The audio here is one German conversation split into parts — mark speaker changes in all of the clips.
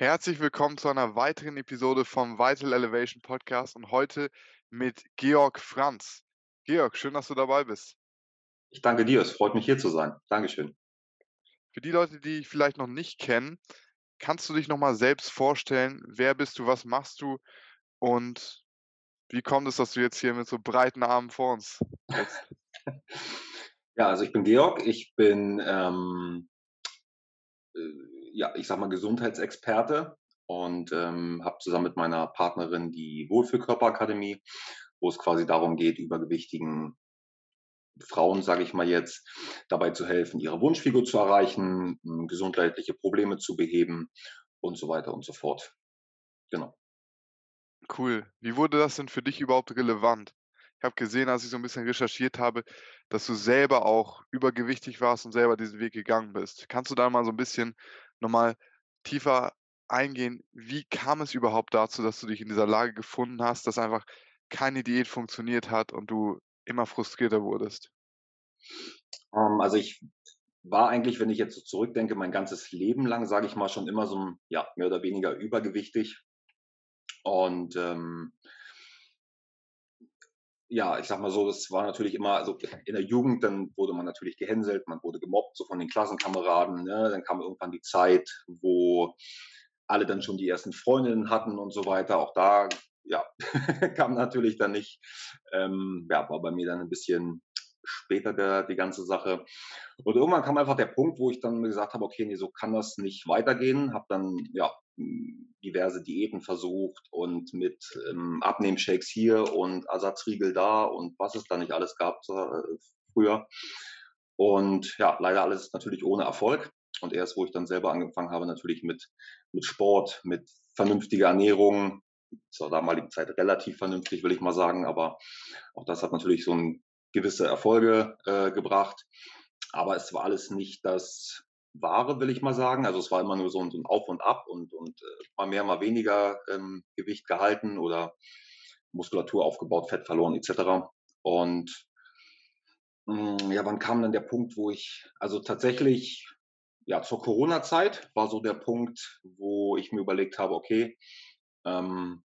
Speaker 1: Herzlich willkommen zu einer weiteren Episode vom Vital Elevation Podcast und heute mit Georg Franz. Georg, schön, dass du dabei bist.
Speaker 2: Ich danke dir, es freut mich hier zu sein. Dankeschön.
Speaker 1: Für die Leute, die dich vielleicht noch nicht kennen, kannst du dich nochmal selbst vorstellen? Wer bist du, was machst du und wie kommt es, dass du jetzt hier mit so breiten Armen vor uns sitzt?
Speaker 2: ja, also ich bin Georg, ich bin ähm, äh, ja, ich sag mal, Gesundheitsexperte und ähm, habe zusammen mit meiner Partnerin die Wohlfühlkörperakademie, wo es quasi darum geht, übergewichtigen Frauen, sage ich mal jetzt, dabei zu helfen, ihre Wunschfigur zu erreichen, gesundheitliche Probleme zu beheben und so weiter und so fort. Genau.
Speaker 1: Cool. Wie wurde das denn für dich überhaupt relevant? Ich habe gesehen, als ich so ein bisschen recherchiert habe, dass du selber auch übergewichtig warst und selber diesen Weg gegangen bist. Kannst du da mal so ein bisschen nochmal tiefer eingehen, wie kam es überhaupt dazu, dass du dich in dieser Lage gefunden hast, dass einfach keine Diät funktioniert hat und du immer frustrierter wurdest?
Speaker 2: Ähm, also ich war eigentlich, wenn ich jetzt so zurückdenke, mein ganzes Leben lang, sage ich mal, schon immer so ja, mehr oder weniger übergewichtig. Und ähm, ja, ich sag mal so, das war natürlich immer, also in der Jugend, dann wurde man natürlich gehänselt, man wurde gemobbt, so von den Klassenkameraden. Ne? Dann kam irgendwann die Zeit, wo alle dann schon die ersten Freundinnen hatten und so weiter. Auch da, ja, kam natürlich dann nicht, ähm, ja, war bei mir dann ein bisschen später der, die ganze Sache. Und irgendwann kam einfach der Punkt, wo ich dann gesagt habe, okay, nee, so kann das nicht weitergehen. Habe dann ja diverse Diäten versucht und mit ähm, Abnehmshakes hier und Ersatzriegel da und was es da nicht alles gab äh, früher. Und ja, leider alles natürlich ohne Erfolg. Und erst, wo ich dann selber angefangen habe, natürlich mit, mit Sport, mit vernünftiger Ernährung, zur damaligen Zeit relativ vernünftig, will ich mal sagen, aber auch das hat natürlich so ein gewisse Erfolge äh, gebracht. Aber es war alles nicht das Wahre, will ich mal sagen. Also es war immer nur so ein, so ein Auf und Ab und, und äh, mal mehr, mal weniger ähm, Gewicht gehalten oder Muskulatur aufgebaut, Fett verloren etc. Und mh, hm, ja, wann kam dann der Punkt, wo ich, also tatsächlich, ja, zur Corona-Zeit war so der Punkt, wo ich mir überlegt habe, okay, ähm,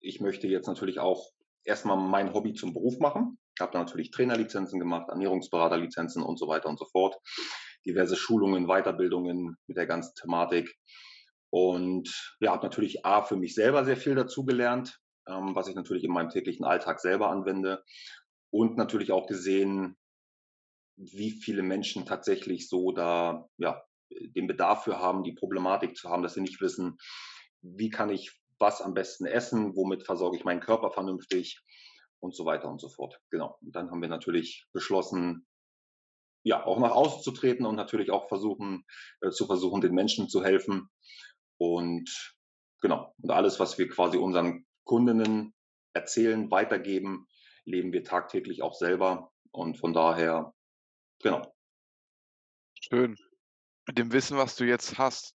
Speaker 2: ich möchte jetzt natürlich auch erstmal mein Hobby zum Beruf machen. Ich habe natürlich Trainerlizenzen gemacht, Ernährungsberaterlizenzen und so weiter und so fort. Diverse Schulungen, Weiterbildungen mit der ganzen Thematik. Und ja, habe natürlich A für mich selber sehr viel dazugelernt, ähm, was ich natürlich in meinem täglichen Alltag selber anwende. Und natürlich auch gesehen, wie viele Menschen tatsächlich so da ja, den Bedarf für haben, die Problematik zu haben, dass sie nicht wissen, wie kann ich was am besten essen, womit versorge ich meinen Körper vernünftig und so weiter und so fort. Genau. Und dann haben wir natürlich beschlossen, ja, auch nach außen zu treten und natürlich auch versuchen, äh, zu versuchen, den Menschen zu helfen. Und genau. Und alles, was wir quasi unseren Kundinnen erzählen, weitergeben, leben wir tagtäglich auch selber. Und von daher, genau.
Speaker 1: Schön. Mit dem Wissen, was du jetzt hast,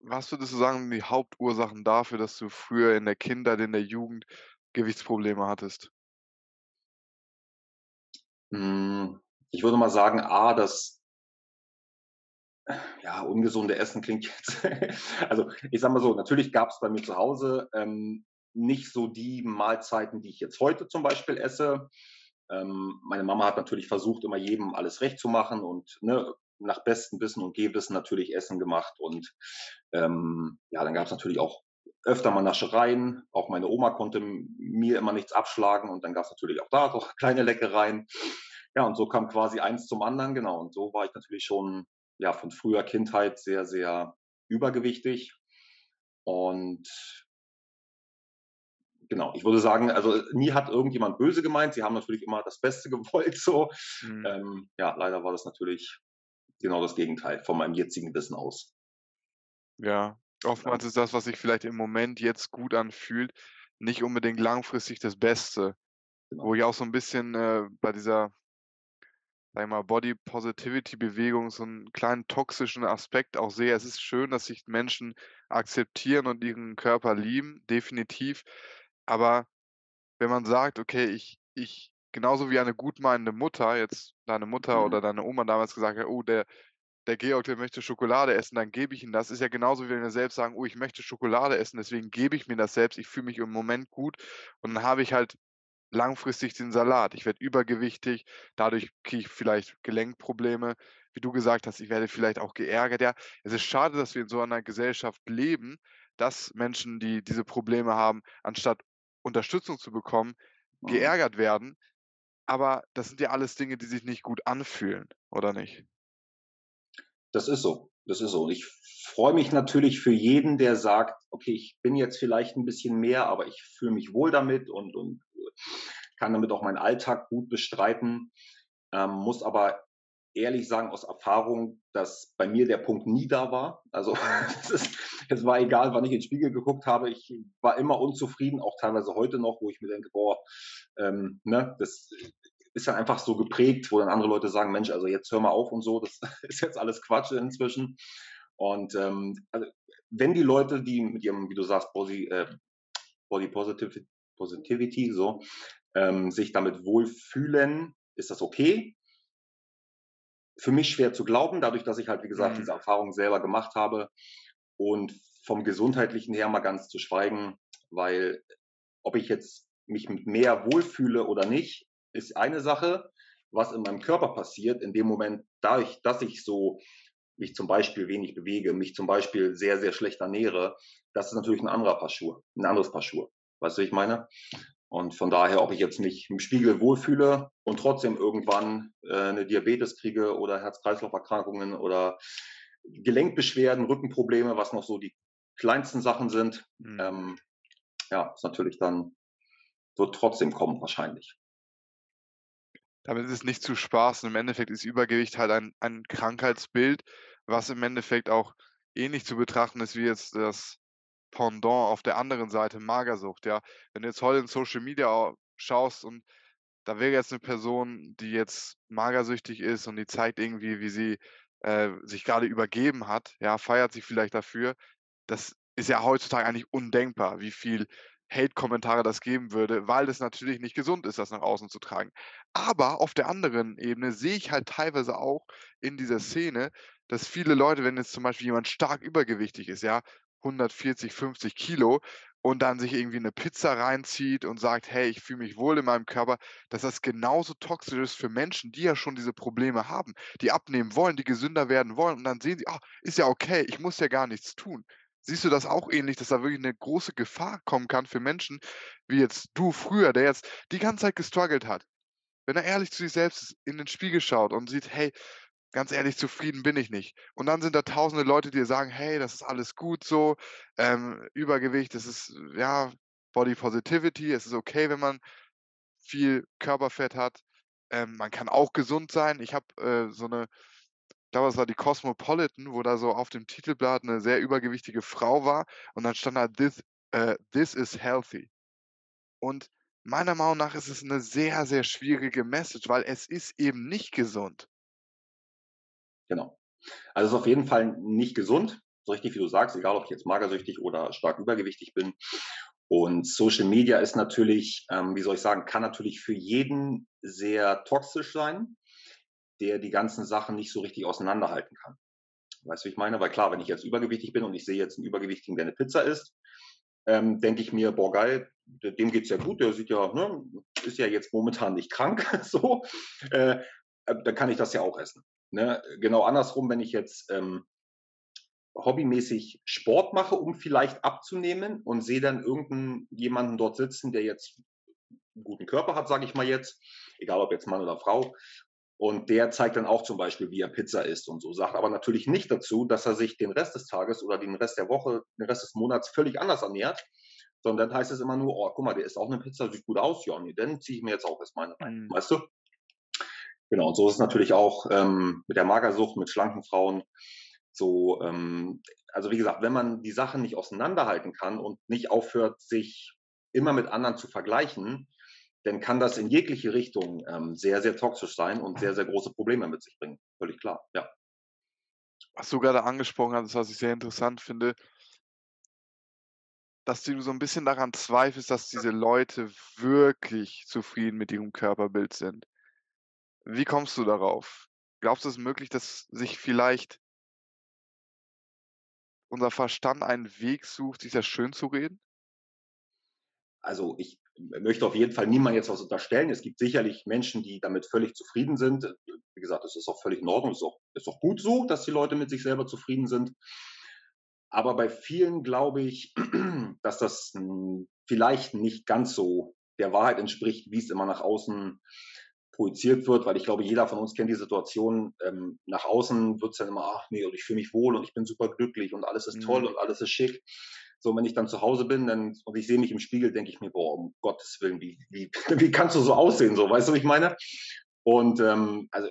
Speaker 1: was würdest du sagen, die Hauptursachen dafür, dass du früher in der Kindheit, in der Jugend Gewichtsprobleme hattest?
Speaker 2: Hm, ich würde mal sagen, A, das ja, ungesunde Essen klingt jetzt also, ich sage mal so, natürlich gab es bei mir zu Hause, ähm, nicht so die Mahlzeiten, die ich jetzt heute zum Beispiel esse. Ähm, meine Mama hat natürlich versucht, immer jedem alles recht zu machen und, ne, nach bestem Wissen und Gehwissen natürlich Essen gemacht. Und ähm, ja, dann gab es natürlich auch öfter mal Naschereien. Auch meine Oma konnte mir immer nichts abschlagen und dann gab es natürlich auch da so kleine Leckereien. Ja, und so kam quasi eins zum anderen, genau. Und so war ich natürlich schon ja von früher Kindheit sehr, sehr übergewichtig. Und genau, ich würde sagen, also nie hat irgendjemand böse gemeint. Sie haben natürlich immer das Beste gewollt. So, mhm. ähm, ja, leider war das natürlich genau das Gegenteil von meinem jetzigen Wissen aus.
Speaker 1: Ja, oftmals ist das, was sich vielleicht im Moment jetzt gut anfühlt, nicht unbedingt langfristig das Beste. Genau. Wo ich auch so ein bisschen äh, bei dieser, sag ich mal, Body Positivity Bewegung so einen kleinen toxischen Aspekt auch sehe. Es ist schön, dass sich Menschen akzeptieren und ihren Körper lieben, definitiv. Aber wenn man sagt, okay, ich, ich genauso wie eine gutmeinende Mutter, jetzt deine Mutter mhm. oder deine Oma damals gesagt hat, oh, der, der Georg, der möchte Schokolade essen, dann gebe ich ihm das. Ist ja genauso, wie wenn wir selbst sagen: „Oh, ich möchte Schokolade essen, deswegen gebe ich mir das selbst. Ich fühle mich im Moment gut.“ Und dann habe ich halt langfristig den Salat. Ich werde übergewichtig, dadurch kriege ich vielleicht Gelenkprobleme. Wie du gesagt hast, ich werde vielleicht auch geärgert. Ja, es ist schade, dass wir in so einer Gesellschaft leben, dass Menschen, die diese Probleme haben, anstatt Unterstützung zu bekommen,
Speaker 2: Mhm.
Speaker 1: geärgert werden. Aber das sind ja alles Dinge, die sich nicht gut anfühlen, oder nicht?
Speaker 2: Das ist so. Das ist so. Und ich freue mich natürlich für jeden, der sagt: „Okay, ich bin jetzt vielleicht ein bisschen mehr, aber ich fühle mich wohl damit und und, äh, kann damit auch meinen Alltag gut bestreiten.“ Ähm, muss aber ehrlich sagen aus Erfahrung, dass bei mir der Punkt nie da war. Also,
Speaker 1: Mhm.
Speaker 2: es ist es war egal, wann ich in den Spiegel geguckt habe. Ich war immer unzufrieden, auch teilweise heute noch, wo ich mir denke: „Boah, ähm, ne, das ist dann einfach so geprägt“, wo dann andere Leute sagen: „Mensch, also jetzt hör mal auf und so, das ist jetzt alles Quatsch inzwischen.“ Und, ähm, also, wenn die Leute, die mit ihrem, wie du sagst, Body äh, Body Positiv Positivity so, ähm, sich damit wohlfühlen, ist das okay. Für mich schwer zu glauben, dadurch, dass ich halt, wie gesagt,
Speaker 1: Mhm.
Speaker 2: diese Erfahrung selber gemacht habe und vom Gesundheitlichen her mal ganz zu schweigen, weil ob ich jetzt mich mit mehr wohlfühle oder nicht, ist eine Sache. Was in meinem Körper passiert, in dem Moment, dadurch, dass ich so mich zum Beispiel wenig bewege, mich zum Beispiel sehr, sehr schlecht ernähre, das ist natürlich ein anderer Paar Schuhe, ein anderes Paar Schuhe. Weißt du, wie ich meine? Und von daher, ob ich jetzt mich im Spiegel wohlfühle und trotzdem irgendwann äh, eine Diabetes kriege oder Herz-Kreislauf-Erkrankungen oder Gelenkbeschwerden, Rückenprobleme, was noch so die kleinsten Sachen sind,
Speaker 1: Mhm.
Speaker 2: ähm, ja, ist natürlich dann, wird trotzdem kommen wahrscheinlich.
Speaker 1: Damit ist es nicht zu spaßen. Im Endeffekt ist Übergewicht halt ein ein Krankheitsbild, was im Endeffekt auch ähnlich zu betrachten ist wie jetzt das Pendant auf der anderen Seite, Magersucht, ja. Wenn du jetzt heute in Social Media au schaust und da wäre jetzt 'ne Person, die jetzt magersüchtig ist und die zeigt irgendwie, wie sie, äh, sich grade übergeben hat, ja, feiert sich vielleicht dafür. Das ist ja heutzutage eigentlich undenkbar, wie viel Hate-Kommentare das geben würde, weil das natürlich nicht gesund ist, das nach außen zu tragen. Aber auf der anderen Ebene sehe ich halt teilweise auch in dieser Szene, dass viele Leute, wenn jetzt zum Beispiel jemand stark übergewichtig ist, ja, 140, 50 Kilo und dann sich irgendwie 'ne Pizza reinzieht und sagt: „Hey, ich fühle mich wohl in meinem Körper“, dass das genauso toxisch ist für Menschen, die ja schon diese Probleme haben, die abnehmen wollen, die gesünder werden wollen und dann sehen sie: „Ah, ist ja okay, ich muss ja gar nichts tun.“ Siehst du das auch ähnlich, dass da wirklich 'ne große Gefahr kommen kann für Menschen wie jetzt du früher, der jetzt die ganze Zeit gestruggelt hat? Wenn er ehrlich zu sich selbst in den Spiegel schaut und sieht: „Hey, ganz ehrlich, zufrieden bin ich nicht.“ Und dann sind da tausende Leute, die sagen: „Hey, das ist alles gut so, ähm, Übergewicht, das ist, ja, Body Positivity. Es ist okay, wenn man viel Körperfett hat. Ähm, man kann auch gesund sein.“ Ich habe, äh, so 'ne ich glaube, das war die Cosmopolitan, wo da so auf dem Titelblatt 'ne sehr übergewichtige Frau war und dann stand da: „This äh, this is healthy.“ Und meiner Meinung nach ist es 'ne sehr, sehr schwierige Message, weil es ist eben nicht gesund.
Speaker 2: Genau. Also, es ist auf jeden Fall nicht gesund, so richtig wie du sagst, egal ob ich jetzt magersüchtig oder stark übergewichtig bin. Und Social Media ist natürlich, ähm, wie soll ich sagen, kann natürlich für jeden sehr toxisch sein, der die ganzen Sachen nicht so richtig auseinanderhalten kann. Weißt du, wie ich meine? Weil klar, wenn ich jetzt übergewichtig bin und ich sehe jetzt einen Übergewichtigen, der eine Pizza isst, ähm, denke ich mir: „Boah, geil, de dem geht's ja gut, der sieht ja ne, ist ja jetzt momentan nicht krank so, äh, äh, dann kann ich das ja auch essen“, ne? Genau andersrum, wenn ich jetzt, ähm, hobbymäßig Sport mache, um vielleicht abzunehmen und sehe dann irgend jemanden dort sitzen, der jetzt 'n guten Körper hat, sage ich mal jetzt, egal ob jetzt Mann oder Frau, und der zeigt dann auch zum Beispiel, wie er Pizza isst und so, sagt aber natürlich nicht dazu, dass er sich den Rest des Tages oder den Rest der Woche, den Rest des Monats völlig anders ernährt, sondern dann heißt es immer nur: „Oh, guck mal, der isst auch 'ne Pizza, sieht gut aus. Ja, ne, dann ziehe ich mir jetzt auch erst mal eine rein.“
Speaker 1: Mhm.
Speaker 2: Weißt du? Genau, und so ist es natürlich auch, ähm, mit der Magersucht, mit schlanken Frauen so, ähm also, wie gesagt, wenn man die Sachen nicht auseinanderhalten kann und nicht aufhört, sich immer mit anderen zu vergleichen, dann kann das in jegliche Richtung, ähm, sehr, sehr toxisch sein und sehr, sehr große Probleme mit sich bringen. Völlig klar, ja.
Speaker 1: Was du grade angesprochen hattest, was ich sehr interessant finde dass du so 'n bisschen daran zweifelst, dass diese Leute wirklich zufrieden mit ihrem Körperbild sind. Wie kommst du darauf? glaubst du, es möglich, dass sich vielleicht unser Verstand einen Weg sucht, sich das schönzureden?
Speaker 2: Also, ich möchte auf jeden Fall niemandem jetzt was unterstellen. Es gibt sicherlich Menschen, die damit völlig zufrieden sind. Wie gesagt, das ist auch völlig in Ordnung. Es ist auch, ist auch gut so, dass die Leute mit sich selber zufrieden sind. Aber bei vielen glaube ich, dass das hm, vielleicht nicht ganz so der Wahrheit entspricht, wie es immer nach außen projiziert wird, weil ich glaube, jeder von uns kennt die Situation, ähm, nach außen wird es dann immer, ach nee, und ich fühle mich wohl und ich bin super glücklich und alles ist mhm. toll und alles ist schick. So, wenn ich dann zu Hause bin dann, und ich sehe mich im Spiegel, denke ich mir, boah, um Gottes Willen, wie, wie, wie kannst du so aussehen? So, weißt du, was ich meine? Und ähm, also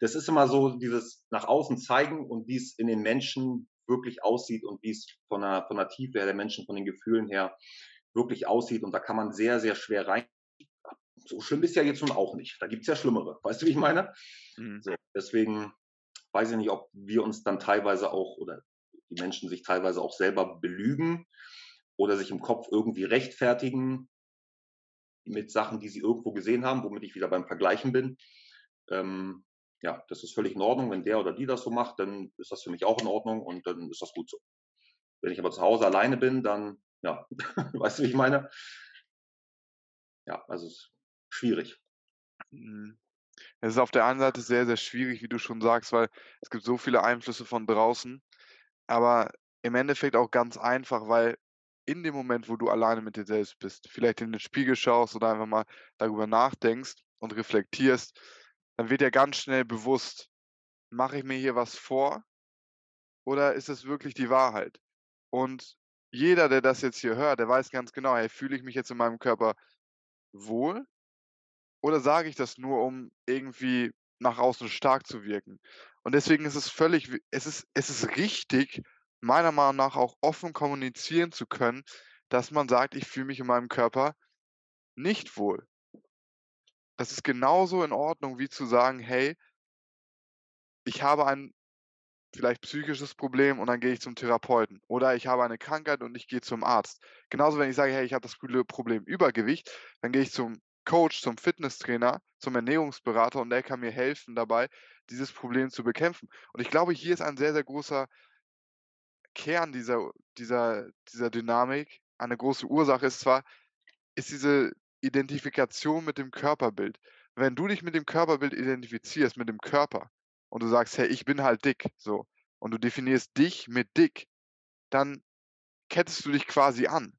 Speaker 2: das ist immer so dieses nach außen zeigen und wie es in den Menschen wirklich aussieht und wie es von der, von der Tiefe her der Menschen, von den Gefühlen her wirklich aussieht. Und da kann man sehr, sehr schwer rein. So schlimm ist ja jetzt nun auch nicht. Da gibt es ja Schlimmere. Weißt du, wie ich meine? Mhm. So, deswegen weiß ich nicht, ob wir uns dann teilweise auch oder die Menschen sich teilweise auch selber belügen oder sich im Kopf irgendwie rechtfertigen mit Sachen, die sie irgendwo gesehen haben, womit ich wieder beim Vergleichen bin. Ähm, ja, das ist völlig in Ordnung. Wenn der oder die das so macht, dann ist das für mich auch in Ordnung und dann ist das gut so. Wenn ich aber zu Hause alleine bin, dann, ja, weißt du, wie ich meine? Ja, also es schwierig.
Speaker 1: Mhm. Es ist auf der einen Seite sehr, sehr schwierig, wie du schon sagst, weil es gibt so viele Einflüsse von draußen aber im Endeffekt auch ganz einfach, weil in dem Moment, wo du alleine mit dir selbst bist, vielleicht in den Spiegel schaust oder einfach mal darüber nachdenkst und reflektierst, dann wird dir ganz schnell bewusst, mache ich mir hier was vor oder ist es wirklich die Wahrheit? Und jeder, der das jetzt hier hört, der weiß ganz genau, hey, fühle ich mich jetzt in meinem Körper wohl oder sage ich das nur, um irgendwie nach außen stark zu wirken? Und deswegen ist es völlig, es ist, es ist richtig, meiner Meinung nach auch offen kommunizieren zu können, dass man sagt, ich fühle mich in meinem Körper nicht wohl. Das ist genauso in Ordnung, wie zu sagen, hey, ich habe ein vielleicht psychisches Problem und dann gehe ich zum Therapeuten. Oder ich habe eine Krankheit und ich gehe zum Arzt. Genauso, wenn ich sage, hey, ich habe das Problem Übergewicht, dann gehe ich zum Coach, zum Fitnesstrainer, zum Ernährungsberater und der kann mir helfen dabei, dieses Problem zu bekämpfen. Und ich glaube, hier ist ein sehr, sehr großer Kern dieser, dieser, dieser Dynamik. Eine große Ursache ist zwar, ist diese Identifikation mit dem Körperbild. Wenn du dich mit dem Körperbild identifizierst, mit dem Körper, und du sagst, hey, ich bin halt dick, so, und du definierst dich mit dick, dann kettest du dich quasi an.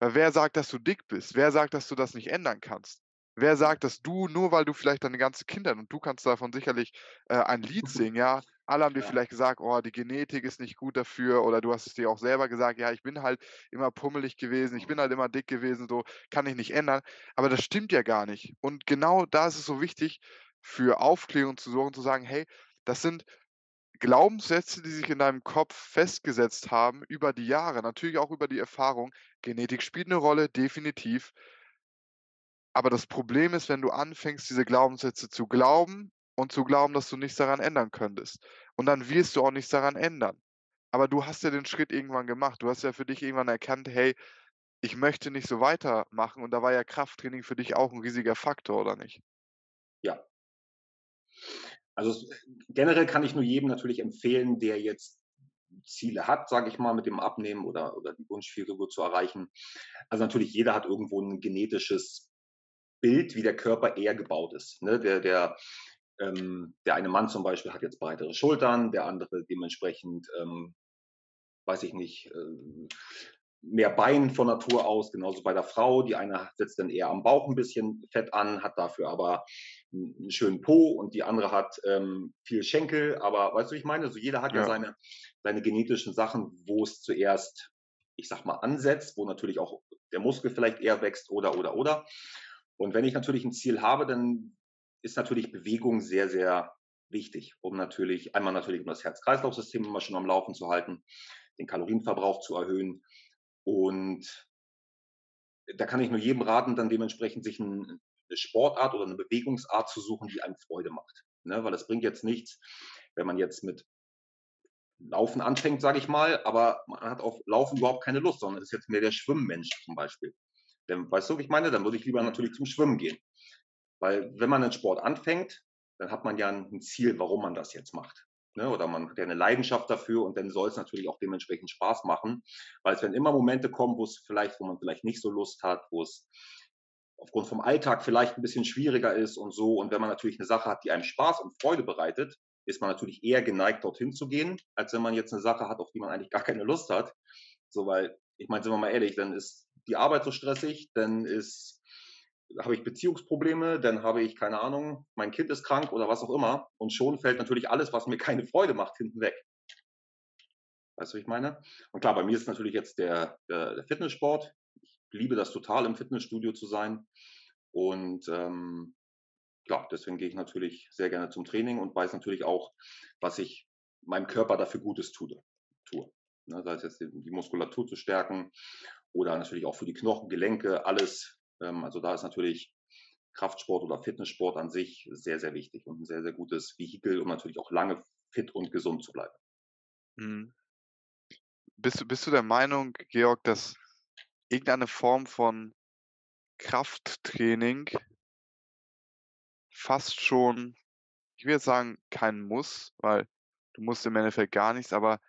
Speaker 1: Weil wer sagt, dass du dick bist? Wer sagt, dass du das nicht ändern kannst? Wer sagt, dass du, nur weil du vielleicht deine ganze Kindheit und du kannst davon sicherlich äh, ein Lied singen, ja, alle haben dir ja. vielleicht gesagt, oh, die Genetik ist nicht gut dafür oder du hast es dir auch selber gesagt, ja, ich bin halt immer pummelig gewesen, ich bin halt immer dick gewesen, so kann ich nicht ändern. Aber das stimmt ja gar nicht. Und genau da ist es so wichtig, für Aufklärung zu sorgen, zu sagen, hey, das sind Glaubenssätze, die sich in deinem Kopf festgesetzt haben über die Jahre, natürlich auch über die Erfahrung. Genetik spielt eine Rolle, definitiv. Aber das Problem ist, wenn du anfängst, diese Glaubenssätze zu glauben und zu glauben, dass du nichts daran ändern könntest. Und dann wirst du auch nichts daran ändern. Aber du hast ja den Schritt irgendwann gemacht. Du hast ja für dich irgendwann erkannt, hey, ich möchte nicht so weitermachen. Und da war ja Krafttraining für dich auch ein riesiger Faktor, oder nicht?
Speaker 2: Ja, also generell kann ich nur jedem natürlich empfehlen, der jetzt Ziele hat, sage ich mal, mit dem Abnehmen oder, oder die Wunschfigur zu erreichen. Also natürlich jeder hat irgendwo ein genetisches Bild, wie der Körper eher gebaut ist. Ne? Der, der, ähm, der eine Mann zum Beispiel hat jetzt breitere Schultern, der andere dementsprechend, ähm, weiß ich nicht, äh, mehr Bein von Natur aus, genauso bei der Frau. Die eine setzt dann eher am Bauch ein bisschen Fett an, hat dafür aber einen schönen Po und die andere hat ähm, viel Schenkel. Aber weißt du, ich meine? Also jeder hat ja, ja seine, seine genetischen Sachen, wo es zuerst, ich sag mal, ansetzt, wo natürlich auch der Muskel vielleicht eher wächst oder, oder, oder. Und wenn ich natürlich ein Ziel habe, dann ist natürlich Bewegung sehr, sehr wichtig, um natürlich, einmal natürlich um das Herz-Kreislauf-System immer schon am Laufen zu halten, den Kalorienverbrauch zu erhöhen und da kann ich nur jedem raten, dann dementsprechend sich ein, eine Sportart oder eine Bewegungsart zu suchen, die einem Freude macht. Ne? Weil es bringt jetzt nichts, wenn man jetzt mit Laufen anfängt, sage ich mal, aber man hat auf Laufen überhaupt keine Lust, sondern ist jetzt mehr der Schwimmmensch zum Beispiel. Denn, weißt du, wie ich meine? Dann würde ich lieber natürlich zum Schwimmen gehen. Weil wenn man einen Sport anfängt, dann hat man ja ein Ziel, warum man das jetzt macht. Ne? Oder man hat ja eine Leidenschaft dafür und dann soll es natürlich auch dementsprechend Spaß machen, weil es werden immer Momente kommen, wo es vielleicht, wo man vielleicht nicht so Lust hat, wo es aufgrund vom Alltag vielleicht ein bisschen schwieriger ist und so. Und wenn man natürlich eine Sache hat, die einem Spaß und Freude bereitet, ist man natürlich eher geneigt, dorthin zu gehen, als wenn man jetzt eine Sache hat, auf die man eigentlich gar keine Lust hat. So, weil, ich meine, sind wir mal ehrlich, dann ist die Arbeit so stressig, dann ist, habe ich Beziehungsprobleme, dann habe ich, keine Ahnung, mein Kind ist krank oder was auch immer. Und schon fällt natürlich alles, was mir keine Freude macht, hinten weg. Weißt du, was ich meine? Und klar, bei mir ist natürlich jetzt der, der, der Fitnesssport. Liebe das total, im Fitnessstudio zu sein. Und ähm, ja, deswegen gehe ich natürlich sehr gerne zum Training und weiß natürlich auch, was ich meinem Körper dafür Gutes tue. tue. Ne, sei es jetzt die, Muskulatur zu stärken oder natürlich auch für die Knochen, Gelenke, alles. Ähm, also da ist natürlich Kraftsport oder Fitnesssport an sich sehr, sehr wichtig und ein sehr, sehr gutes Vehikel, um natürlich auch lange fit und gesund zu bleiben.
Speaker 1: Mhm. Bist, bist du der Meinung, Georg, dass irgendeine Form von Krafttraining fast schon, ich jetzt sagen, kein Muss, weil du musst im Endeffekt gar nichts, aber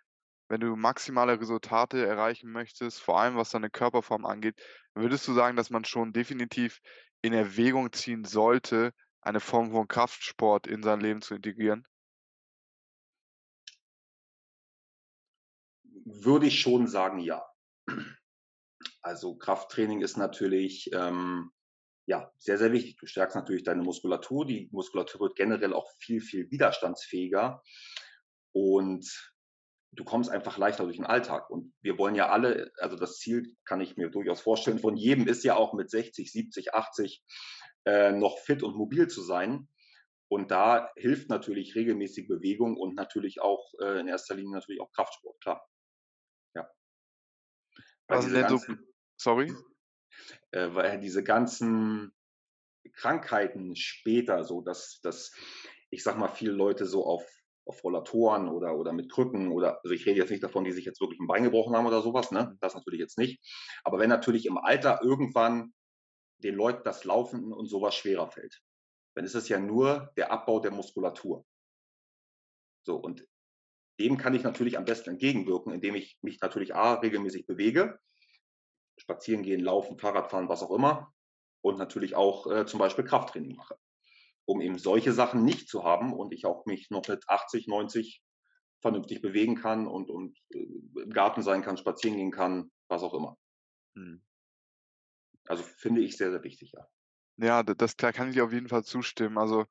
Speaker 1: wenn du maximale Resultate erreichen möchtest, vor allem was deine Körperform angeht, würdest du sagen, dass man schon definitiv in Erwägung ziehen sollte, eine Form von Kraftsport in sein Leben zu integrieren?
Speaker 2: Würde ich schon sagen, ja. Also Krafttraining ist natürlich ähm, ja, sehr, sehr wichtig. Du stärkst natürlich deine Muskulatur. Die Muskulatur wird generell auch viel, viel widerstandsfähiger. Und du kommst einfach leichter durch den Alltag. Und wir wollen ja alle, also das Ziel kann ich mir durchaus vorstellen, von jedem ist ja auch mit 60, 70, 80 äh, noch fit und mobil zu sein. Und da hilft natürlich regelmäßig Bewegung und natürlich auch äh, in erster Linie natürlich auch Kraftsport, klar. Ja.
Speaker 1: Was ist denn so, sorry?
Speaker 2: äh, weil diese ganzen Krankheiten später so, dass, dass ich sag mal, viele Leute so auf, auf Rollatoren oder, oder mit Krücken oder, also ich rede jetzt nicht davon, die sich jetzt wirklich ein Bein gebrochen haben oder sowas, ne? Das natürlich jetzt nicht. Aber wenn natürlich im Alter irgendwann den Leuten das Laufen und sowas schwerer fällt, dann ist es ja nur der Abbau der Muskulatur. So, und dem kann ich natürlich am besten entgegenwirken, indem ich mich natürlich A, regelmäßig bewege, spazieren gehen, laufen, Fahrrad fahren, was auch immer. Und natürlich auch äh, zum Beispiel Krafttraining mache. Um eben solche Sachen nicht zu haben und ich auch mich noch mit 80, 90 vernünftig bewegen kann und, und äh, im Garten sein kann, spazieren gehen kann, was auch immer. Hm. Also finde ich sehr, sehr wichtig, ja.
Speaker 1: Ja, das klar kann ich auf jeden Fall zustimmen. Also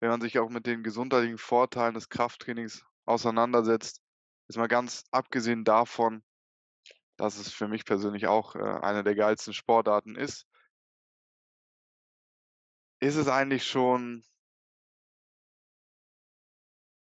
Speaker 1: wenn man sich auch mit den gesundheitlichen Vorteilen des Krafttrainings auseinandersetzt, ist mal ganz abgesehen davon, dass es für mich persönlich auch äh, eine der geilsten Sportarten ist. Ist es eigentlich schon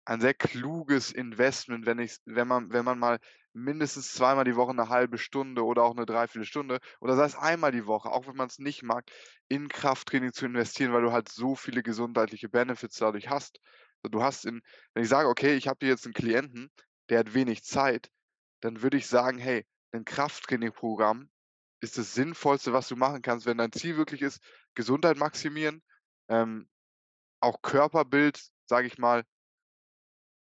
Speaker 1: ein sehr kluges Investment, wenn ich wenn man wenn man mal mindestens zweimal die Woche eine halbe Stunde oder auch eine Dreiviertelstunde oder sei es einmal die Woche, auch wenn man es nicht mag, in Krafttraining zu investieren, weil du halt so viele gesundheitliche Benefits dadurch hast. Du hast in wenn ich sage: „Okay, ich habe hier jetzt einen Klienten, der hat wenig Zeit“, dann würde ich sagen: „Hey, ein Krafttrainingprogramm ist das Sinnvollste, was du machen kannst, wenn dein Ziel wirklich ist, Gesundheit maximieren, ähm, auch Körperbild, sage ich mal,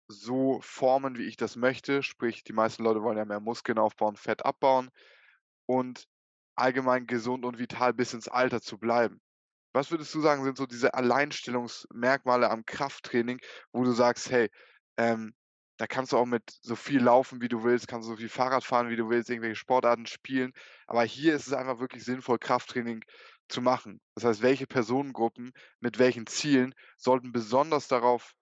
Speaker 1: so formen, wie ich das möchte. Sprich, die meisten Leute wollen ja mehr Muskeln aufbauen, Fett abbauen und allgemein gesund und vital bis ins Alter zu bleiben. Was würdest du sagen, sind so diese Alleinstellungsmerkmale am Krafttraining, wo du sagst, hey, ähm, da kannst du auch mit so viel laufen, wie du willst, kannst so viel Fahrrad fahren, wie du willst, irgendwelche Sportarten spielen. Aber hier ist es einfach wirklich sinnvoll, Krafttraining zu machen. Das heißt, welche Personengruppen mit welchen Zielen sollten besonders darauf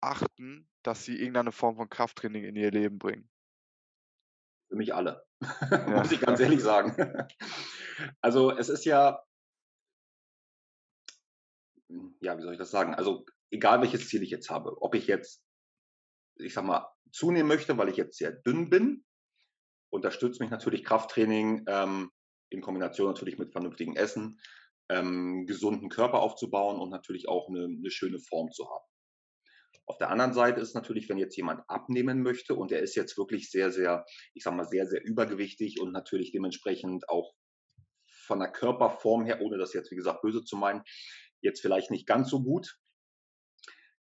Speaker 1: achten, dass sie irgendeine Form von Krafttraining in ihr Leben bringen?
Speaker 2: Für mich alle, ja. muss ich ganz ehrlich sagen. Also es ist ja, ja, wie soll ich das sagen? Also egal welches Ziel ich jetzt habe, ob ich jetzt ich sag mal, zunehmen möchte, weil ich jetzt sehr dünn bin, unterstützt mich natürlich Krafttraining ähm, in Kombination natürlich mit vernünftigem Essen, ähm, gesunden Körper aufzubauen und natürlich auch eine, eine schöne Form zu haben. Auf der anderen Seite ist natürlich, wenn jetzt jemand abnehmen möchte und der ist jetzt wirklich sehr, sehr, ich sag mal, sehr, sehr übergewichtig und natürlich dementsprechend auch von der Körperform her, ohne das jetzt, wie gesagt, böse zu meinen, jetzt vielleicht nicht ganz so gut,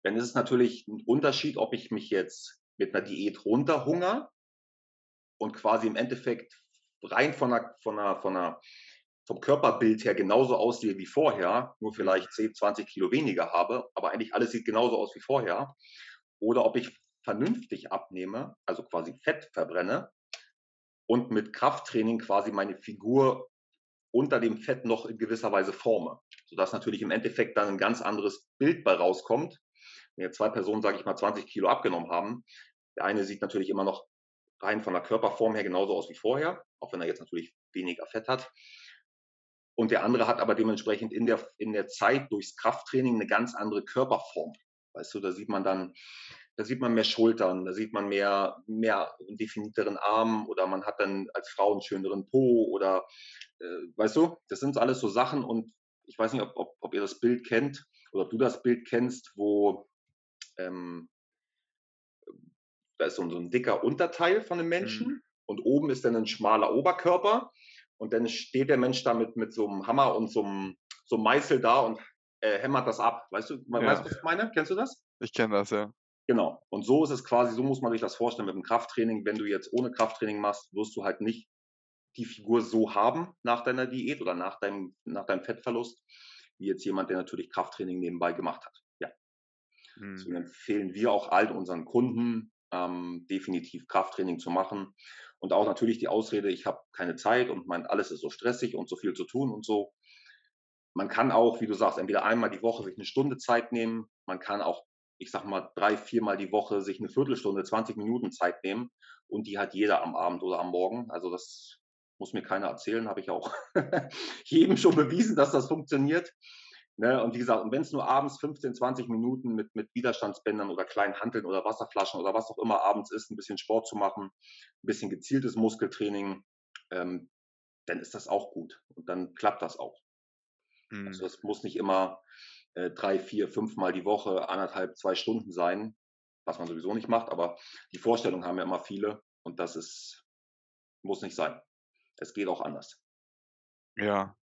Speaker 2: dann ist es natürlich ein Unterschied, ob ich mich jetzt mit einer Diät runterhungere und quasi im Endeffekt rein von einer, von einer, von einer, vom Körperbild her genauso aussehe wie vorher, nur vielleicht 10, 20 Kilo weniger habe, aber eigentlich alles sieht genauso aus wie vorher. Oder ob ich vernünftig abnehme, also quasi Fett verbrenne und mit Krafttraining quasi meine Figur unter dem Fett noch in gewisser Weise forme, sodass natürlich im Endeffekt dann ein ganz anderes Bild bei rauskommt. Wenn jetzt zwei Personen, sage ich mal, 20 Kilo abgenommen haben, der eine sieht natürlich immer noch rein von der Körperform her genauso aus wie vorher, auch wenn er jetzt natürlich weniger Fett hat. Und der andere hat aber dementsprechend in der, in der Zeit durchs Krafttraining eine ganz andere Körperform. Weißt du, da sieht man dann da sieht man mehr Schultern, da sieht man mehr, mehr definiteren Arm oder man hat dann als Frau einen schöneren Po oder, äh, weißt du, das sind alles so Sachen und ich weiß nicht, ob, ob, ob ihr das Bild kennt oder ob du das Bild kennst, wo ähm, da ist so ein, so ein, dicker Unterteil von einem Menschen mhm. und oben ist dann ein schmaler Oberkörper und dann steht der Mensch da mit, mit so einem Hammer und so einem, so einem Meißel da und äh, hämmert das ab. Weißt du, ja. weißt, was ich meine? Kennst du das?
Speaker 1: Ich kenne das, ja.
Speaker 2: Genau. Und so ist es quasi, so muss man sich das vorstellen mit dem Krafttraining. Wenn du jetzt ohne Krafttraining machst, wirst du halt nicht die Figur so haben nach deiner Diät oder nach deinem, nach deinem Fettverlust, wie jetzt jemand, der natürlich Krafttraining nebenbei gemacht hat. Mhm. Deswegen empfehlen wir auch all unseren Kunden, ähm, definitiv Krafttraining zu machen. Und auch natürlich die Ausrede, ich habe keine Zeit und mein alles ist so stressig und so viel zu tun und so. Man kann auch, wie du sagst, entweder einmal die Woche sich eine Stunde Zeit nehmen. Man kann auch ich sag mal, drei, viermal die Woche sich eine Viertelstunde, 20 Minuten Zeit nehmen und die hat jeder am Abend oder am Morgen. Also das muss mir keiner erzählen, habe ich auch jedem schon bewiesen, dass das funktioniert. Ne? Und wie gesagt, wenn es nur abends 15, 20 Minuten mit, mit Widerstandsbändern oder kleinen Hanteln oder Wasserflaschen oder was auch immer abends ist, ein bisschen Sport zu machen, ein bisschen gezieltes Muskeltraining, ähm, dann ist das auch gut und dann klappt das auch. Also mhm. Also das muss nicht immer äh, drei, vier, fünf Mal die Woche anderthalb, zwei Stunden sein, was man sowieso nicht macht, aber die Vorstellung haben ja immer viele und das ist, muss nicht sein. Es geht auch anders.
Speaker 1: Ja,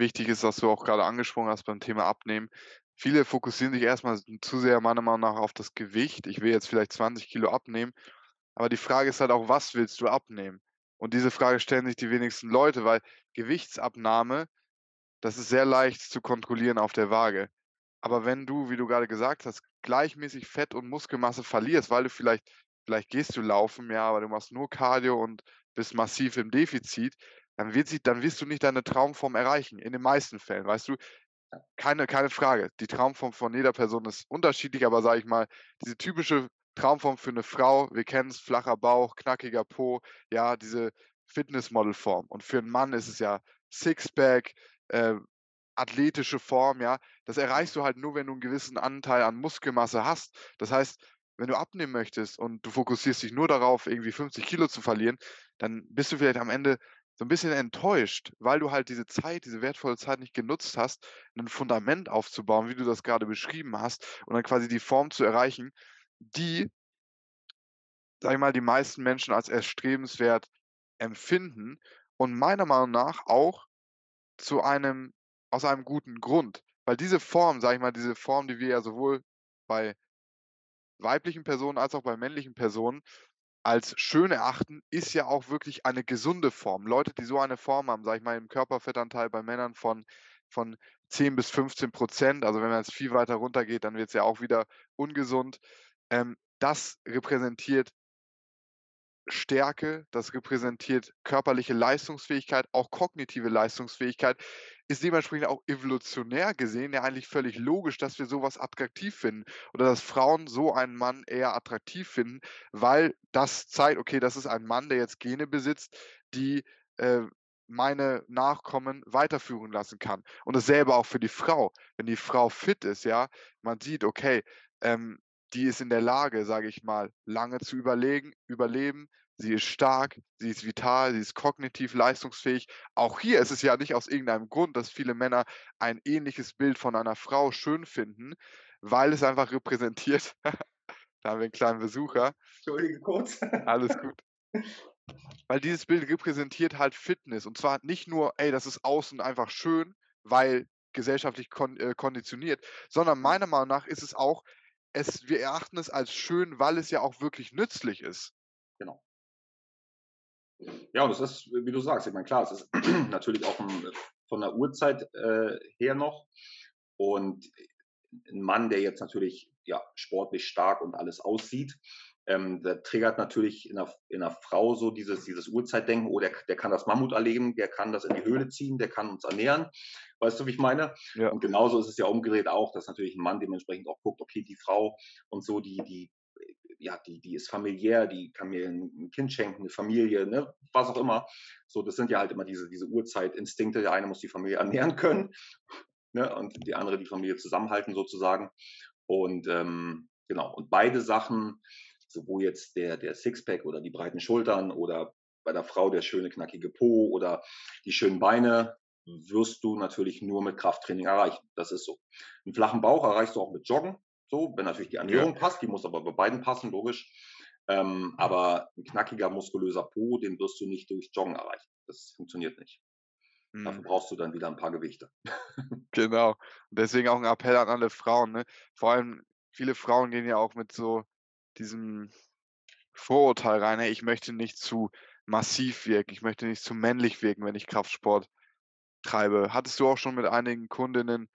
Speaker 1: wichtig ist, was du auch gerade angesprochen hast beim Thema Abnehmen. Viele fokussieren sich erstmal zu sehr meiner Meinung nach auf das Gewicht. Ich will jetzt vielleicht 20 Kilo abnehmen, aber die Frage ist halt auch, was willst du abnehmen? Und diese Frage stellen sich die wenigsten Leute, weil Gewichtsabnahme, das ist sehr leicht zu kontrollieren auf der Waage. Aber wenn du, wie du gerade gesagt hast, gleichmäßig Fett und Muskelmasse verlierst, weil du vielleicht vielleicht gehst du laufen, ja, aber du machst nur Cardio und bist massiv im Defizit, dann wird sie dann wirst du nicht deine Traumform erreichen, in den meisten Fällen, weißt du? Keine keine Frage. Die Traumform von jeder Person ist unterschiedlich, aber sage ich mal, diese typische Traumform für eine Frau, wir kennen es, flacher Bauch, knackiger Po, ja, diese Fitnessmodelform. Und für einen Mann ist es ja Sixpack, äh, athletische Form, ja, das erreichst du halt nur, wenn du einen gewissen Anteil an Muskelmasse hast. Das heißt, wenn du abnehmen möchtest und du fokussierst dich nur darauf, irgendwie 50 Kilo zu verlieren, dann bist du vielleicht am Ende so ein bisschen enttäuscht, weil du halt diese Zeit, diese wertvolle Zeit nicht genutzt hast, ein Fundament aufzubauen, wie du das gerade beschrieben hast, und dann quasi die Form zu erreichen, die, sag ich mal, die meisten Menschen als erstrebenswert empfinden und meiner Meinung nach auch zu einem aus einem guten Grund. Weil diese Form, sage ich mal, diese Form, die wir ja sowohl bei weiblichen Personen als auch bei männlichen Personen als schön erachten, ist ja auch wirklich eine gesunde Form. Leute, die so eine Form haben, sage ich mal, im Körperfettanteil bei Männern von, von 10 bis 15 Prozent, also wenn man jetzt viel weiter runter geht, dann wird es ja auch wieder ungesund. Ähm, das repräsentiert Stärke, das repräsentiert körperliche Leistungsfähigkeit, auch kognitive Leistungsfähigkeit, ist dementsprechend auch evolutionär gesehen ja eigentlich völlig logisch, dass wir sowas attraktiv finden oder dass Frauen so einen Mann eher attraktiv finden, weil das zeigt, okay, das ist ein Mann, der jetzt Gene besitzt, die äh, meine Nachkommen weiterführen lassen kann. Und dasselbe auch für die Frau. Wenn die Frau fit ist, ja, man sieht, okay, ähm, die ist in der Lage, sage ich mal, lange zu überlegen, überleben. Sie ist stark, sie ist vital, sie ist kognitiv leistungsfähig. Auch hier ist es ja nicht aus irgendeinem Grund, dass viele Männer ein ähnliches Bild von einer Frau schön finden, weil es einfach repräsentiert. da haben wir einen kleinen Besucher.
Speaker 2: Entschuldige kurz.
Speaker 1: Alles gut. Weil dieses Bild repräsentiert halt Fitness. Und zwar nicht nur, ey, das ist außen einfach schön, weil gesellschaftlich kon äh, konditioniert, sondern meiner Meinung nach ist es auch es wir erachten es als schön, weil es ja auch wirklich nützlich ist.
Speaker 2: Genau. Ja, und es ist, wie du sagst, ich meine, klar, es ist natürlich auch 'n von der Uhrzeit, äh, her noch und 'n Mann, der jetzt natürlich, ja, sportlich stark und alles aussieht, ähm, der triggert natürlich in 'ner in 'ner Frau so dieses dieses Urzeitdenken: „Oh, der der kann das Mammut erlegen, der kann das in die Höhle ziehen, der kann uns ernähren.“ Weißt du, wie ich meine?
Speaker 1: Ja.
Speaker 2: Und genauso ist es ja umgedreht auch, dass natürlich 'n Mann dementsprechend auch guckt: „Okay, die Frau und so, die die ja, die die ist familiär, die kann mir 'n 'n Kind schenken, 'ne Familie“, ne, was auch immer. So, das sind ja halt immer diese diese Urzeitinstinkte. Der eine muss die Familie ernähren können, ne, und die andere die Familie zusammenhalten sozusagen. Und, ähm, genau, und beide Sachen, sowohl jetzt der der Sixpack oder die breiten Schultern oder bei der Frau der schöne knackige Po oder die schönen Beine, wirst du natürlich nur mit Krafttraining erreichen. Das ist so. 'N flachen Bauch erreichst du auch mit Joggen, so, wenn natürlich die
Speaker 1: Ja.
Speaker 2: Ernährung passt, die muss aber bei beiden passen, logisch. Ähm, aber 'n knackiger, muskulöser Po, den wirst du nicht durch Joggen erreichen. Das funktioniert nicht. Dafür
Speaker 1: Mhm.
Speaker 2: brauchst du dann wieder 'n paar Gewichte.
Speaker 1: Genau. Deswegen auch 'n Appell an alle Frauen, ne? Vor allem viele Frauen gehen ja auch mit so diesem Vorurteil rein: „Hey, ich möchte nicht zu massiv wirken. Ich möchte nicht zu männlich wirken, wenn ich Kraftsport treibe.“ Hattest du auch schon mit einigen Kundinnen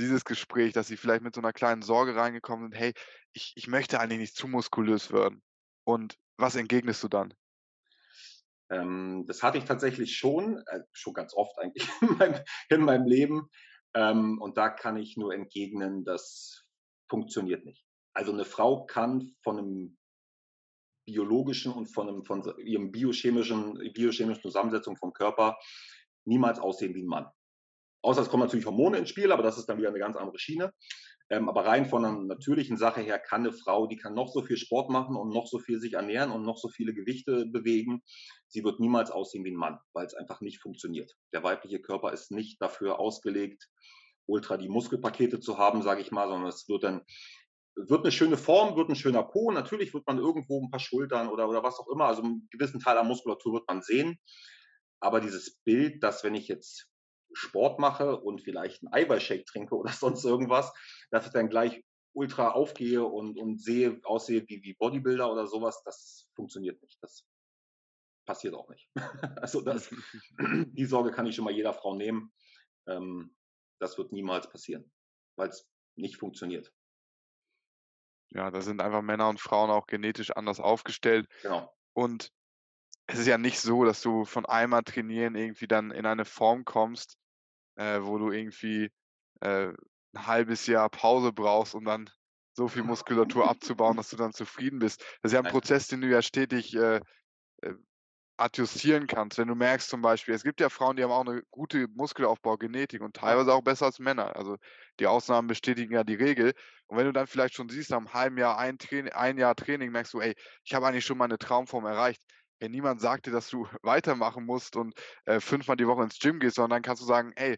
Speaker 1: dieses Gespräch, dass sie vielleicht mit so 'ner kleinen Sorge reingekommen sind: „Hey, ich ich möchte eigentlich nicht zu muskulös werden.“ Und was entgegnest du dann?
Speaker 2: Ähm, das hatte ich tatsächlich schon, äh, schon ganz oft eigentlich in meinem in meinem Leben. Ähm, und da kann ich nur entgegnen, das funktioniert nicht. Also 'ne Frau kann von 'nem biologischen und von 'nem von ihrem biochemischen biochemischen Zusammensetzung vom Körper niemals aussehen wie 'n Mann. Außer es kommen natürlich Hormone ins Spiel, aber das ist dann wieder 'ne ganz andere Schiene. Ähm, aber rein von 'ner natürlichen Sache her kann 'ne Frau die kann noch so viel Sport machen und noch so viel sich ernähren und noch so viele Gewichte bewegen. Sie wird niemals aussehen wie 'n Mann, weil's einfach nicht funktioniert. Der weibliche Körper ist nicht dafür ausgelegt, ultra die Muskelpakete zu haben, sage ich mal, sondern es wird dann wird 'ne schöne Form, wird 'n schöner Po. Natürlich wird man irgendwo 'n paar Schultern oder oder was auch immer also 'n gewissen Teil an Muskulatur wird man sehen. Aber dieses Bild, dass wenn ich jetzt Sport mache und vielleicht 'n Eiweißshake trinke oder sonst irgendwas, dass ich dann gleich ultra aufgehe und und sehe aussehe wie wie Bodybuilder oder so was, das funktioniert nicht. Das passiert auch nicht. Also das die Sorge kann ich schon mal jeder Frau nehmen. Ähm, das wird niemals passieren, weil's nicht funktioniert.
Speaker 1: Ja, da sind einfach Männer und Frauen auch genetisch anders aufgestellt.
Speaker 2: Genau.
Speaker 1: Und es ist ja nicht so, dass du von einmal trainieren irgendwie dann in eine Form kommst, äh, wo du irgendwie, äh, 'n 1/2 Jahr Pause brauchst, um dann so viel Muskulatur abzubauen, dass du dann zufrieden bist. Das ist ja 'n
Speaker 2: Nein.
Speaker 1: Prozess, den du ja stetig, äh, adjustieren kannst. Wenn du merkst zum Beispiel es gibt ja Frauen, die haben auch 'ne gute Muskelaufbau-Genetik und teilweise auch besser als Männer. Also, die Ausnahmen bestätigen ja die Regel. Und wenn du dann vielleicht schon siehst, nach 'm 1/2 Jahr ein Traini ein Jahr Training merkst du: „Ey, ich habe eigentlich schon meine Traumform erreicht.“ Ja, niemand sagt dir, dass du weitermachen musst und, äh, fünfmal die Woche ins Gym gehst, sondern dann kannst du sagen: „Ey,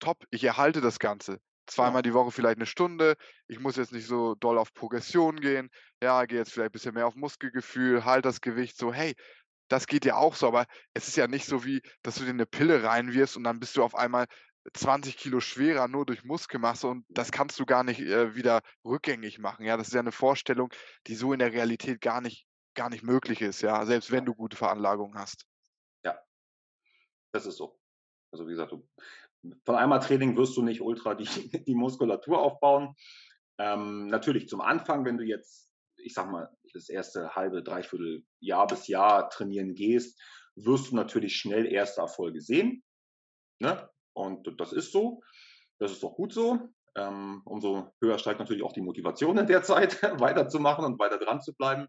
Speaker 1: top, ich erhalte das Ganze. Zweimal die Woche vielleicht 'ne Stunde. Ich muss jetzt nicht so doll auf Progression gehen. Ja, gehe jetzt vielleicht bisschen mehr auf Muskelgefühl, halte das Gewicht so.“ Hey, das geht ja auch so, aber es ist ja nicht so wie, dass du dir 'ne Pille reinwirfst und dann bist du auf einmal 20 Kilo schwerer nur durch Muskelmasse und das kannst du gar nicht, äh, wieder rückgängig machen, ja? Das ist ja 'ne Vorstellung, die so in der Realität gar nicht gar nicht möglich ist, ja, selbst wenn du gute Veranlagung hast.
Speaker 2: Ja. Das ist so. Also, wie gesagt, du von einmal Training wirst du nicht ultra die die Muskulatur aufbauen. Ähm, natürlich zum Anfang, wenn du jetzt, ich sage mal, das 1. 1/2, 3/4 Jahr bis Jahr trainieren gehst, wirst du natürlich schnell erste Erfolge sehen, ne? Und das ist so. Das ist auch gut so. Ähm, umso höher steigt natürlich auch die Motivation in der Zeit, weiterzumachen und weiter dranzubleiben.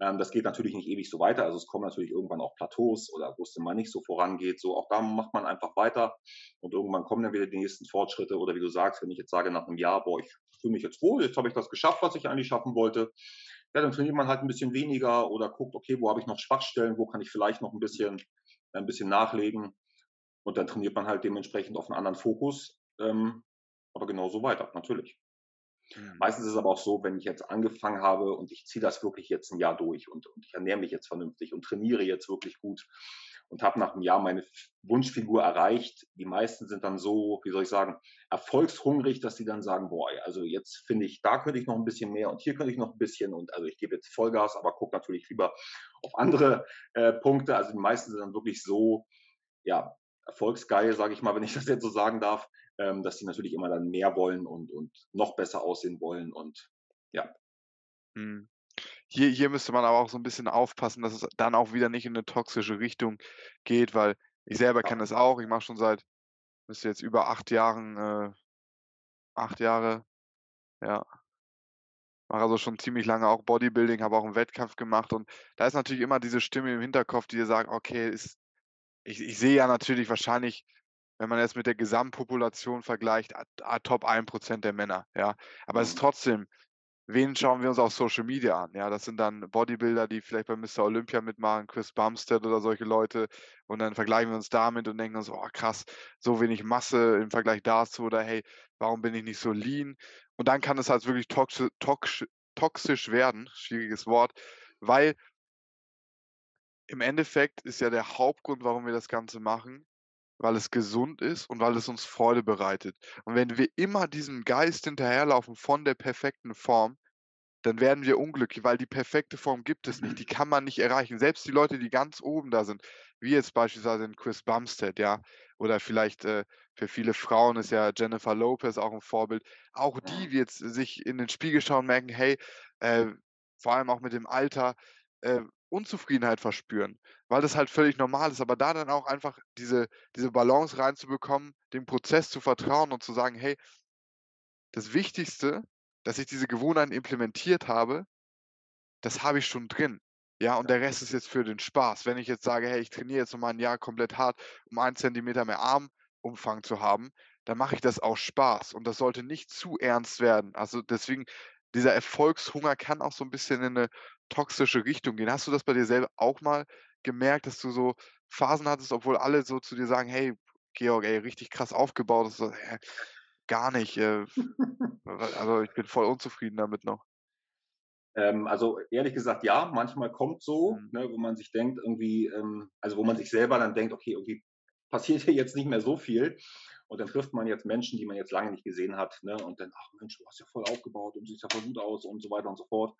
Speaker 2: Ähm, das geht natürlich nicht ewig so weiter. Also, es kommen natürlich irgendwann auch Plateaus oder wo's dann mal nicht so vorangeht, so. Auch da macht man einfach weiter und irgendwann kommen dann wieder die nächsten Fortschritte. Oder wie du sagst, wenn ich jetzt sage nach 'nem Jahr: „Boah, ich fühle mich jetzt wohl, jetzt habe ich das geschafft, was ich eigentlich schaffen wollte.“ Ja, dann trainiert man halt 'n bisschen weniger oder guckt: „Okay, wo habe ich noch Schwachstellen? Wo kann ich vielleicht noch 'n bisschen ein bisschen nachlegen?“ Und dann trainiert man halt dementsprechend auf 'n anderen Fokus, ähm, aber genauso weiter, natürlich. Mhm. Meistens ist es aber auch so, wenn ich jetzt angefangen habe und ich ziehe das wirklich jetzt ein Jahr durch und, und ich ernähre mich jetzt vernünftig und trainiere jetzt wirklich gut und habe nach einem Jahr meine Wunschfigur erreicht. Die meisten sind dann so, wie soll ich sagen, erfolgshungrig, dass sie dann sagen, boah, also jetzt finde ich, da könnte ich noch ein bisschen mehr und hier könnte ich noch ein bisschen und also ich gebe jetzt Vollgas, aber gucke natürlich lieber auf andere äh, Punkte. Also die meisten sind dann wirklich so, ja, erfolgsgeil, sage ich mal, wenn ich das jetzt so sagen darf, ähm, dass sie natürlich immer dann mehr wollen und, und noch besser aussehen wollen und ja.
Speaker 1: Mhm. Hier hier müsste man aber auch so ein bisschen aufpassen, dass es dann auch wieder nicht in eine toxische Richtung geht, weil ich selber kenne das auch. Ich mache schon seit müsste jetzt über 8 Jahren, äh 8 Jahre, ja. Mache also schon ziemlich lange auch Bodybuilding, habe auch einen Wettkampf gemacht und da ist natürlich immer diese Stimme im Hinterkopf, die dir sagt: „Okay, ist“ ich ich sehe ja natürlich wahrscheinlich, wenn man jetzt mit der Gesamtpopulation vergleicht, a a Top 1% der Männer, ja. Aber es ist
Speaker 2: Mhm.
Speaker 1: trotzdem wen schauen wir uns auf Social Media an? Ja, das sind dann Bodybuilder, die vielleicht bei Mister Olympia mitmachen, Chris Bumstead oder solche Leute. Und dann vergleichen wir uns damit und denken uns: „Oh krass, so wenig Masse im Vergleich dazu“ oder: „Hey, warum bin ich nicht so lean?“ Und dann kann es halt wirklich toxi toxi toxisch werden, schwieriges Wort, weil im Endeffekt ist ja der Hauptgrund, warum wir das Ganze machen, weil es gesund ist und weil es uns Freude bereitet. Und wenn wir immer diesem Geist hinterherlaufen von der perfekten Form, dann werden wir unglücklich, weil die perfekte Form gibt es nicht. Die kann man nicht erreichen. Selbst die Leute, die ganz oben da sind, wie jetzt beispielsweise Chris Bumstead, ja, oder vielleicht, äh, für viele Frauen ist ja Jennifer Lopez auch 'n Vorbild. Auch die
Speaker 2: Mhm.
Speaker 1: wird sich in den Spiegel schauen merken: „Hey“ äh, vor allem auch mit dem Alter, äh, Unzufriedenheit verspüren, weil das halt völlig normal ist. Aber da dann auch einfach diese diese Balance reinzubekommen, dem Prozess zu vertrauen und zu sagen: „Hey“ das Wichtigste, dass ich diese Gewohnheiten implementiert habe, das habe ich schon drin. Ja, und der Rest ist jetzt für den Spaß. Wenn ich jetzt sage: „Hey, ich trainiere jetzt noch mal 'n Jahr komplett hart, um 1 Zentimeter mehr Armumfang zu haben“, dann mache ich das aus Spaß und das sollte nicht zu ernst werden. Also, deswegen, dieser Erfolgshunger kann auch so 'n bisschen in 'ne toxische Richtung gehen. Hast du das bei dir selber auch mal gemerkt, dass du so Phasen hattest, obwohl alle so zu dir sagen: „Hey, Georg, ey, richtig krass aufgebaut“, so: „Hä, gar nicht, äh, also, ich bin voll unzufrieden damit noch.“
Speaker 2: Ähm, also, ehrlich gesagt, ja, manchmal kommt's so,
Speaker 1: Mhm.
Speaker 2: ne, wo man sich denkt irgendwie, ähm also, wo man sich selber dann denkt: „Okay, irgendwie passiert hier jetzt nicht mehr so viel.“ Und dann trifft man jetzt Menschen, die man jetzt lange nicht gesehen hat, ne, und dann: „Ach Mensch, du hast ja voll aufgebaut und siehst ja voll gut aus“ und so weiter und so fort.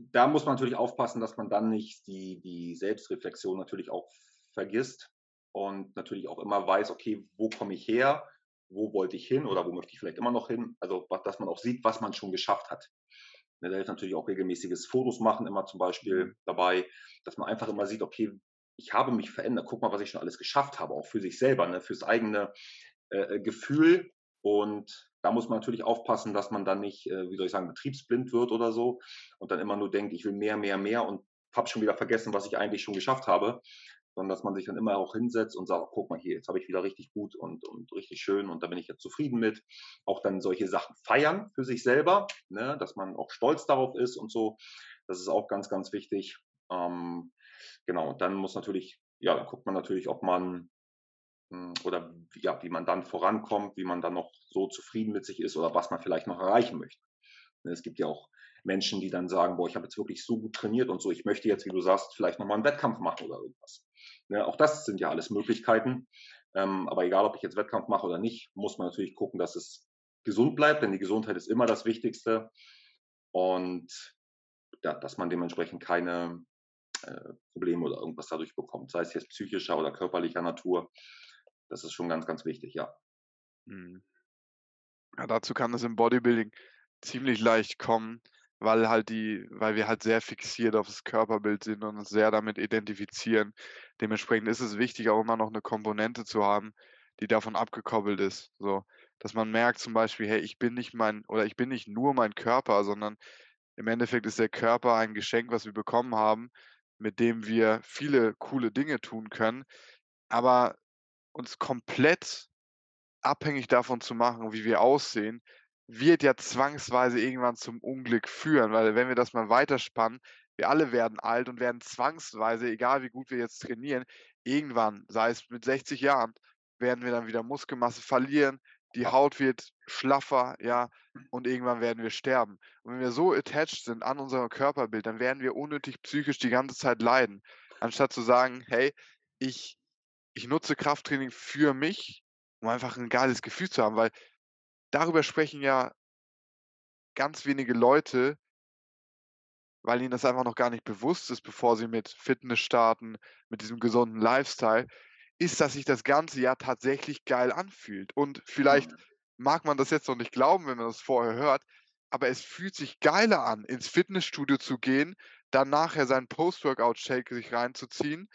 Speaker 2: Da muss man natürlich aufpassen, dass man dann nicht die die Selbstreflexion natürlich auch vergisst und natürlich auch immer weiß: „Okay, wo komme ich her? Wo wollte ich hin oder wo möchte ich vielleicht immer noch hin?“ Also, dass man auch sieht, was man schon geschafft hat. Ne, da hilft natürlich auch regelmäßiges Fotos machen immer zum
Speaker 1: Mhm.
Speaker 2: Beispiel dabei, dass man einfach immer sieht: „Okay, ich habe mich verändert. Guck mal, was ich schon alles geschafft habe“, auch für sich selber, ne, fürs eigene, äh, äh, Gefühl. Und da muss man natürlich aufpassen, dass man dann nicht, äh, wie soll ich sagen, betriebsblind wird oder so und dann immer nur denkt: „Ich will mehr, mehr, mehr“ und habe schon wieder vergessen, was ich eigentlich schon geschafft habe, sondern dass man sich dann immer auch hinsetzt und sagt: „Guck mal hier, jetzt habe ich wieder richtig gut und und richtig schön und da bin ich jetzt zufrieden mit.“ Auch dann solche Sachen feiern für sich selber, ne, dass man auch stolz darauf ist und so. Das ist auch ganz, ganz wichtig. Ähm, genau, und dann muss natürlich ja, dann guckt man natürlich, ob man oder w ja, wie man dann vorankommt, wie man dann noch so zufrieden mit sich ist oder was man vielleicht noch erreichen möchte. Ne, es gibt ja auch Menschen, die dann sagen: „Boah, ich habe jetzt wirklich so gut trainiert und so, ich möchte jetzt, wie du sagst, vielleicht noch mal 'n Wettkampf machen oder irgendwas.“ Ne, auch das sind ja alles Möglichkeiten. Ähm, aber egal, ob ich jetzt Wettkampf mache oder nicht, muss man natürlich gucken, dass es gesund bleibt, denn die Gesundheit ist immer das Wichtigste. Und ja, dass man dementsprechend keine, äh, Probleme oder irgendwas dadurch bekommt, sei es jetzt psychischer oder körperlicher Natur. Das ist schon ganz, ganz wichtig, ja.
Speaker 1: Mhm. Ja, dazu kann es im Bodybuilding ziemlich leicht kommen, weil halt die weil wir halt sehr fixiert auf das Körperbild sind und uns sehr damit identifizieren. Dementsprechend ist es wichtig, auch immer noch 'ne Komponente zu haben, die davon abgekoppelt ist, so. Dass man merkt zum Beispiel: „Hey, ich bin nicht mein oder ich bin nicht nur mein Körper, sondern im Endeffekt ist der Körper ein Geschenk, was wir bekommen haben, mit dem wir viele coole Dinge tun können.“ Aber uns komplett abhängig davon zu machen, wie wir aussehen, wird ja zwangsweise irgendwann zum Unglück führen, weil wenn wir das mal weiterspannen, wir alle werden alt und werden zwangsweise, egal wie gut wir jetzt trainieren, irgendwann, sei es mit 60 Jahren, werden wir dann wieder Muskelmasse verlieren, die. Haut wird schlaffer, ja, und irgendwann werden wir sterben. Und wenn wir so attached sind an unser Körperbild, dann werden wir unnötig psychisch die ganze Zeit leiden, anstatt zu sagen: „Hey, ich ich nutze Krafttraining für mich, um einfach 'n geiles Gefühl zu haben“, weil darüber sprechen ja ganz wenige Leute weil ihnen das einfach noch gar nicht bewusst ist, bevor sie mit Fitness starten, mit diesem gesunden Lifestyle, ist, dass sich das Ganze ja tatsächlich geil anfühlt. Und vielleicht
Speaker 2: Mhm.
Speaker 1: mag man das jetzt noch nicht glauben, wenn man das vorher hört, aber es fühlt sich geiler an, ins Fitnessstudio zu gehen, dann nachher seinen Post-Workout-Shake sich reinzuziehen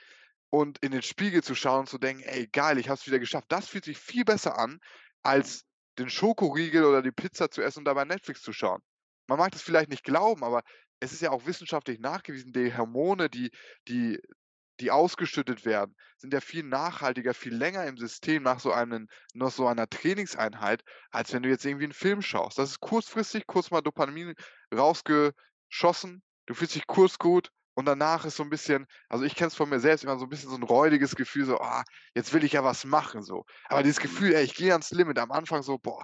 Speaker 1: und in den Spiegel zu schauen und zu denken: „Ey, geil, ich habe es wieder geschafft.“ Das fühlt sich viel besser an, als den Schokoriegel oder die Pizza zu essen und dabei Netflix zu schauen. Man mag das vielleicht nicht glauben, aber es ist ja auch wissenschaftlich nachgewiesen, die Hormone, die die die ausgeschüttet werden, sind ja viel nachhaltiger, viel länger im System nach so einem nach so einer Trainingseinheit, als wenn du jetzt irgendwie 'n Film schaust. Das ist kurzfristig, kurz mal Dopamin rausgeschossen. Du fühlst dich kurz gut und danach ist so 'n bisschen also, ich kenne es von mir selbst, immer so 'n bisschen so 'n räudiges Gefühl, so: „Ah, jetzt will ich ja was machen“, so. Aber dieses
Speaker 2: Mhm.
Speaker 1: Gefühl: „Ey, ich gehe ans Limit“, am Anfang so: „Boah,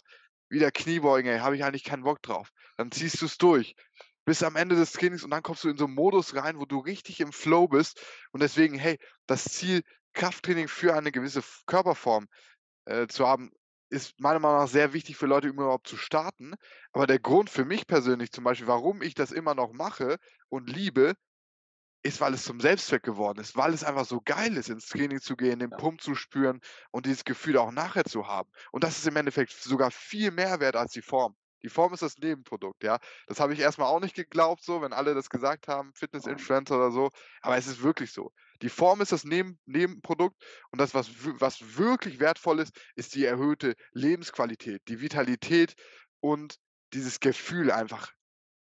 Speaker 1: wieder Kniebeugen, ey, habe ich eigentlich keinen Bock drauf.“ Dann ziehst du's durch bis am Ende des Trainings und dann kommst du in so 'n Modus rein, wo du richtig im Flow bist und deswegen, hey, das Ziel, Krafttraining für eine gewisse Körperform, äh, zu haben, ist meiner Meinung nach sehr wichtig für Leute, um überhaupt zu starten. Aber der Grund für mich persönlich zum Beispiel, warum ich das immer noch mache und liebe, ist, weil es zum Selbstzweck geworden ist, weil es einfach so geil ist, ins Training zu gehen, den
Speaker 2: Ja.
Speaker 1: Pump zu spüren und dieses Gefühl auch nachher zu haben. Und das ist im Endeffekt sogar viel mehr wert als die Form. Die Form ist das Nebenprodukt, ja. Das habe ich erst mal auch nicht geglaubt so, wenn alle das gesagt haben. Fitness-Influencer oder so, aber es ist wirklich so. Die Form ist das Neben Nebenprodukt und das, was was wirklich wertvoll ist, ist die erhöhte Lebensqualität, die Vitalität und dieses Gefühl einfach,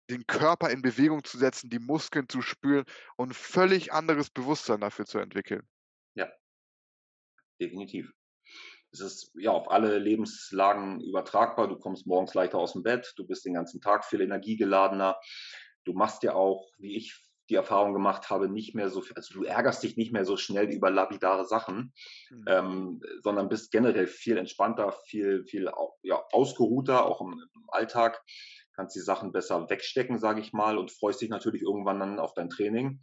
Speaker 1: den Körper in Bewegung zu setzen, die Muskeln zu spüren und völlig anderes Bewusstsein dafür zu entwickeln.
Speaker 2: Ja. Definitiv. Es ist, ja, auf alle Lebenslagen übertragbar. Du kommst morgens leichter aus'm Bett, du bist den ganzen Tag viel energiegeladener. Du machst ja auch, wie ich die Erfahrung gemacht habe, nicht mehr so v also, du ärgerst dich nicht mehr so schnell über lapidare Sachen,
Speaker 1: Mhm.
Speaker 2: ähm, sondern bist generell viel entspannter, viel viel ja, ausgeruhter, auch im im Alltag. Kannst die Sachen besser wegstecken, sage ich mal, und freust dich natürlich irgendwann dann auf dein Training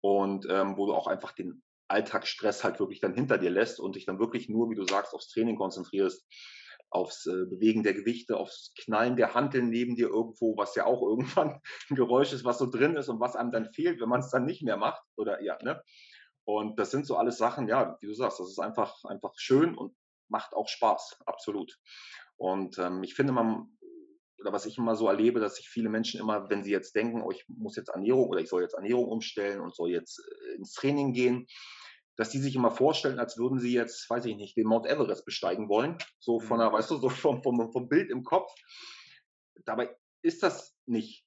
Speaker 2: und, ähm, wo du auch einfach den Alltagsstress halt wirklich dann hinter dir lässt und dich dann wirklich nur, wie du sagst, aufs Training konzentrierst, aufs, äh, Bewegen der Gewichte, aufs Knallen der Hanteln neben dir irgendwo, was ja auch irgendwann 'n Geräusch ist, was so drin ist und was einem dann fehlt, wenn man's dann nicht mehr macht oder ja, ne? Und das sind so alles Sachen, ja, wie du sagst, das ist einfach einfach schön und macht auch Spaß, absolut. Und, ähm, ich finde, man oder was ich immer so erlebe, dass sich viele Menschen immer, wenn sie jetzt denken: „Oh, ich muss jetzt Ernährung oder ich soll jetzt Ernährung umstellen und soll jetzt, äh, ins Training gehen“, dass die sich immer vorstellen, als würden sie jetzt, weiß ich nicht, den Mount Everest besteigen wollen, so von
Speaker 1: Mhm.
Speaker 2: der weißt du, so vom vom vom Bild im Kopf. Dabei ist das nicht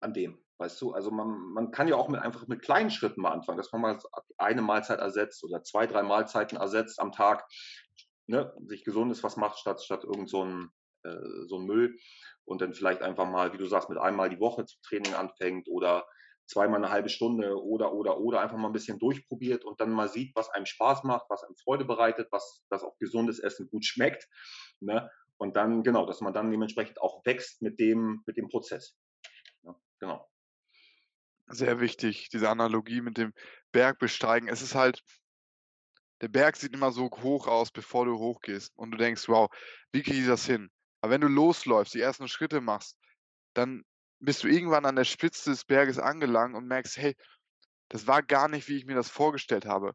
Speaker 2: an dem, weißt du? Also, man man kann ja auch mit einfach mit kleinen Schritten mal anfangen, dass man mal eine Mahlzeit ersetzt oder 2, 3 Mahlzeiten ersetzt am Tag, ne, sich Gesundes was macht statt statt irgend so 'n äh, so Müll und dann vielleicht einfach mal, wie du sagst, mit einmal die Woche zum Training anfängt oder zweimal 'ne 1/2 Stunde oder, oder, oder einfach mal 'n bisschen durchprobiert und dann mal sieht, was einem Spaß macht, was einem Freude bereitet, was dass auch gesundes Essen gut schmeckt, ne? Und dann genau, dass man dann dementsprechend auch wächst mit dem mit dem Prozess, ne? Genau.
Speaker 1: Sehr wichtig, diese Analogie mit dem Bergbesteigen. Es ist halt der Berg sieht immer so hoch aus, bevor du hochgehst und du denkst: „Wow, wie kriege ich das hin?“ Aber wenn du losläufst, die ersten Schritte machst, dann bist du irgendwann an der Spitze des Berges angelangt und merkst: „Hey, das war gar nicht, wie ich mir das vorgestellt habe.“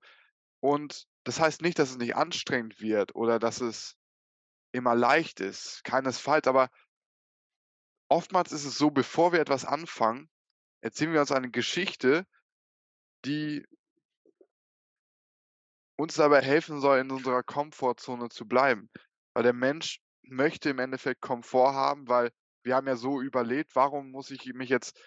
Speaker 1: Und das heißt nicht, dass es nicht anstrengend wird oder dass es immer leicht ist, keinesfalls, aber oftmals ist es so, bevor wir etwas anfangen, erzählen wir uns eine Geschichte, die uns dabei helfen soll, in unserer Komfortzone zu bleiben. Weil der Mensch möchte im Endeffekt Komfort haben, weil wir haben ja so überlebt. Warum muss ich mich jetzt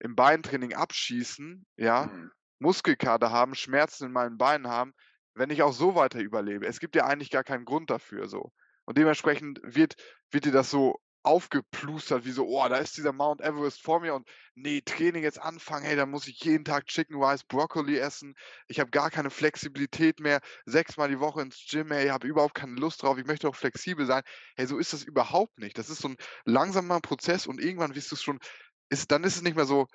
Speaker 1: im Beintraining abschießen, ja,
Speaker 2: Mhm.
Speaker 1: Muskelkater haben, Schmerzen in meinen Beinen haben, wenn ich auch so weiter überlebe? Es gibt ja eigentlich gar keinen Grund dafür so. Und dementsprechend wird wird dir das so aufgeplustert, wie so: „Oh, da ist dieser Mount Everest vor mir und nee, Training jetzt anfangen, hey, dann muss ich jeden Tag Chicken Rice, Broccoli essen. Ich habe gar keine Flexibilität mehr, sechsmal die Woche ins Gym, hey, habe überhaupt keine Lust drauf, ich möchte auch flexibel sein.“ Hey, so ist das überhaupt nicht. Das ist so ein langsamer Prozess und irgendwann wirst du's schon ist dann ist es nicht mehr so: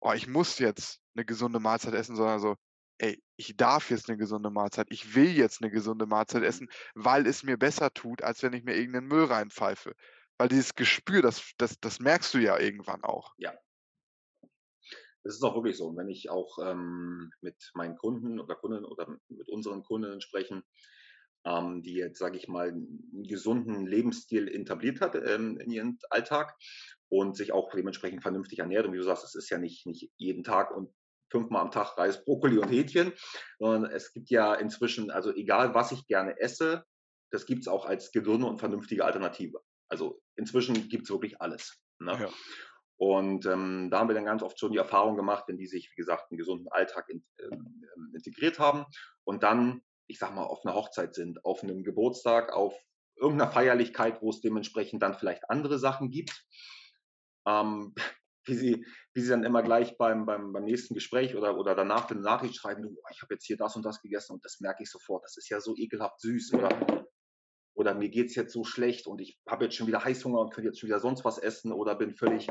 Speaker 1: „Oh, ich muss jetzt eine gesunde Mahlzeit essen“, sondern so: „Ey, ich darf jetzt eine gesunde Mahlzeit. Ich will jetzt eine gesunde Mahlzeit essen, weil es mir besser tut, als wenn ich mir irgend 'nen Müll reinpfeife.“ Weil dieses Gespür, das das das merkst du ja irgendwann auch.
Speaker 2: Ja, das ist auch wirklich so. Und wenn ich auch ähm, mit meinen Kunden oder Kundinnen oder mit unseren Kundinnen sprechen, ähm, die jetzt, sage ich mal, einen gesunden Lebensstil etabliert hat ähm, in ihrem Alltag und sich auch dementsprechend vernünftig ernährt. Und wie du sagst, es ist ja nicht, nicht jeden Tag und fünfmal am Tag Reis, Brokkoli und Hähnchen, sondern es gibt ja inzwischen, also egal was ich gerne esse, das gibt es auch als gesunde und vernünftige Alternative. Also inzwischen gibt es wirklich alles. Ne?
Speaker 1: Ja.
Speaker 2: Und ähm, da haben wir dann ganz oft schon die Erfahrung gemacht, wenn die sich, wie gesagt, einen gesunden Alltag in, ähm, ähm, integriert haben und dann, ich sag mal, auf einer Hochzeit sind, auf einem Geburtstag, auf irgendeiner Feierlichkeit, wo es dementsprechend dann vielleicht andere Sachen gibt, ähm, wie sie, wie sie dann immer gleich beim, beim, beim nächsten Gespräch oder, oder danach eine Nachricht schreiben, du, ich habe jetzt hier das und das gegessen und das merke ich sofort, das ist ja so ekelhaft süß oder, oder mir geht's jetzt so schlecht und ich habe jetzt schon wieder Heißhunger und könnte jetzt schon wieder sonst was essen oder bin völlig,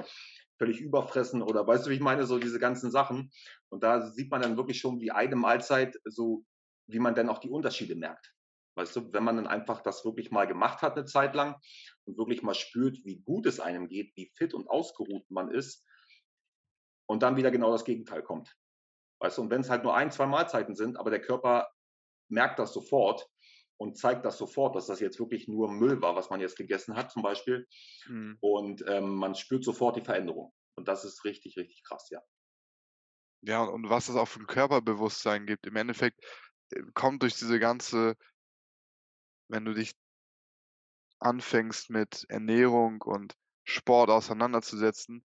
Speaker 2: völlig überfressen oder weißt du, wie ich meine, so diese ganzen Sachen. Und da sieht man dann wirklich schon, wie eine Mahlzeit so, wie man dann auch die Unterschiede merkt. Weißt du, wenn man dann einfach das wirklich mal gemacht hat eine Zeit lang und wirklich mal spürt, wie gut es einem geht, wie fit und ausgeruht man ist und dann wieder genau das Gegenteil kommt. Weißt du, und wenn es halt nur ein, zwei Mahlzeiten sind, aber der Körper merkt das sofort und zeigt das sofort, dass das jetzt wirklich nur Müll war, was man jetzt gegessen hat zum Beispiel.
Speaker 1: Mhm.
Speaker 2: Und ähm, man spürt sofort die Veränderung. Und das ist richtig, richtig krass, ja.
Speaker 1: Ja, und was es auch für 'n Körperbewusstsein gibt. Im Endeffekt, äh, kommt durch diese ganze wenn du dich anfängst mit Ernährung und Sport auseinanderzusetzen,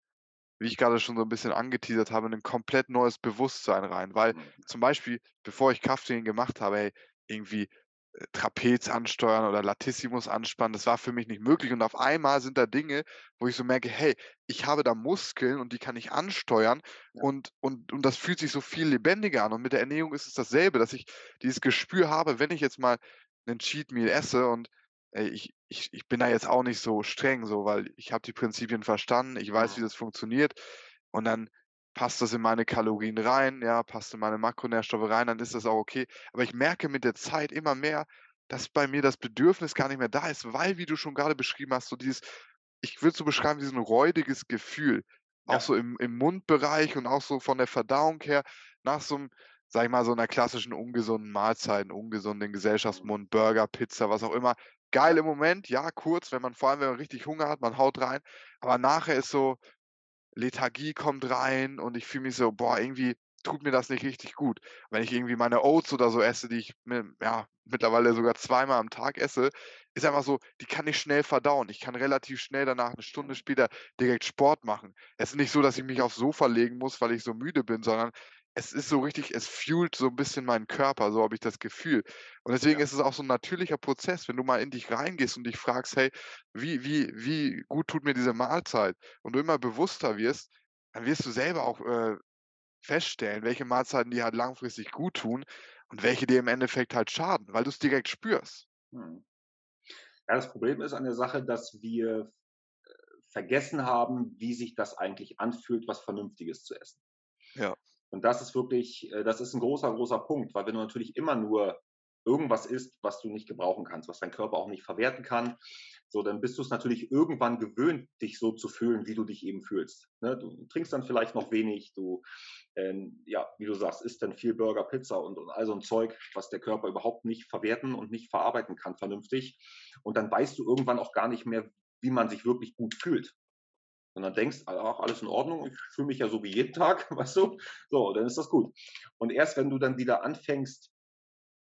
Speaker 1: wie ich gerade schon so ein bisschen angeteasert habe, 'nen komplett neues Bewusstsein rein. Weil
Speaker 2: Mhm.
Speaker 1: zum Beispiel, bevor ich Krafttraining gemacht habe, hey, irgendwie, Trapez ansteuern oder Latissimus anspannen, das war für mich nicht möglich. Und auf einmal sind da Dinge, wo ich so merke: „Hey, ich habe da Muskeln und die kann ich ansteuern
Speaker 2: Ja.
Speaker 1: und und und das fühlt sich so viel lebendiger an.“ Und mit der Ernährung ist es dasselbe, dass ich dieses Gespür habe, wenn ich jetzt mal 'nen Cheat Meal esse und, ey, ich ich ich bin da jetzt auch nicht so streng so, weil ich habe die Prinzipien verstanden, ich weiß, wie das funktioniert und dann passt das in meine Kalorien rein, ja, passt in meine Makronährstoffe rein, dann ist das auch okay. Aber ich merke mit der Zeit immer mehr, dass bei mir das Bedürfnis gar nicht mehr da ist, weil, wie du schon grade beschrieben hast, so dieses ich würde so beschreiben wie so 'n räudiges Gefühl, auch
Speaker 2: Ja.
Speaker 1: so im im Mundbereich und auch so von der Verdauung her nach so 'm sage ich mal, so 'ner klassischen ungesunden Mahlzeit, ungesunden. Gesellschaftsmund, Burger, Pizza, was auch immer. Geil im Moment, ja, kurz, wenn man vor allem, wenn man richtig Hunger hat, man haut rein, aber nachher ist so Lethargie kommt rein und ich fühle mich so: „Boah, irgendwie tut mir das nicht richtig gut.“ Wenn ich irgendwie meine Oats oder so esse, die ich mi ja, mittlerweile sogar zweimal am Tag esse, ist einfach so, die kann ich schnell verdauen. Ich kann relativ schnell danach 'ne Stunde später direkt Sport machen. Es ist nicht so, dass ich mich aufs Sofa legen muss, weil ich so müde bin, sondern es ist so richtig es fuelt so 'n bisschen meinen Körper, so habe ich das Gefühl. Und deswegen
Speaker 2: Ja.
Speaker 1: ist es auch so 'n natürlicher Prozess, wenn du mal in dich reingehst und dich fragst: „Hey, wie wie wie gut tut mir diese Mahlzeit?“ Und du immer bewusster wirst, dann wirst du selber auch, äh, feststellen, welche Mahlzeiten dir halt langfristig gut tun und welche dir im Endeffekt halt schaden, weil du's direkt spürst.
Speaker 2: Mhm. Ja, das Problem ist an der Sache, dass wir vergessen haben, wie sich das eigentlich anfühlt, was Vernünftiges zu essen.
Speaker 1: Ja,
Speaker 2: Und das ist wirklich, äh, das ist ein großer, großer Punkt, weil wenn du natürlich immer nur irgendwas isst, was du nicht gebrauchen kannst, was dein Körper auch nicht verwerten kann, so, dann bist du es natürlich irgendwann gewöhnt, dich so zu fühlen, wie du dich eben fühlst. Ne? Du trinkst dann vielleicht noch wenig, du, ähm, ja, wie du sagst, isst dann viel Burger, Pizza und, und all so ein Zeug, was der Körper überhaupt nicht verwerten und nicht verarbeiten kann vernünftig. Und dann weißt du irgendwann auch gar nicht mehr, wie man sich wirklich gut fühlt. Und dann denkst, ach, alles in Ordnung, ich fühle mich ja so wie jeden Tag, weißt du? So, dann ist das gut. Und erst wenn du dann wieder anfängst,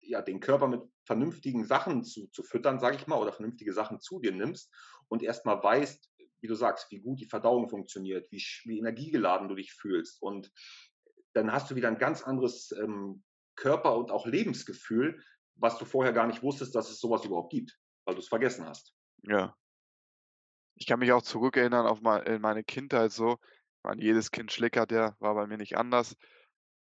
Speaker 2: ja, den Körper mit vernünftigen Sachen zu, zu füttern, sage ich mal, oder vernünftige Sachen zu dir nimmst und erstmal weißt, wie du sagst, wie gut die Verdauung funktioniert, wie, wie energiegeladen du dich fühlst. Und dann hast du wieder ein ganz anderes ähm, Körper- und auch Lebensgefühl, was du vorher gar nicht wusstest, dass es sowas überhaupt gibt, weil du es vergessen hast.
Speaker 1: ja. Ich kann mich auch zurückerinnern auf in meine Kindheit so. Ich meine, jedes Kind schlickert ja, war bei mir nicht anders.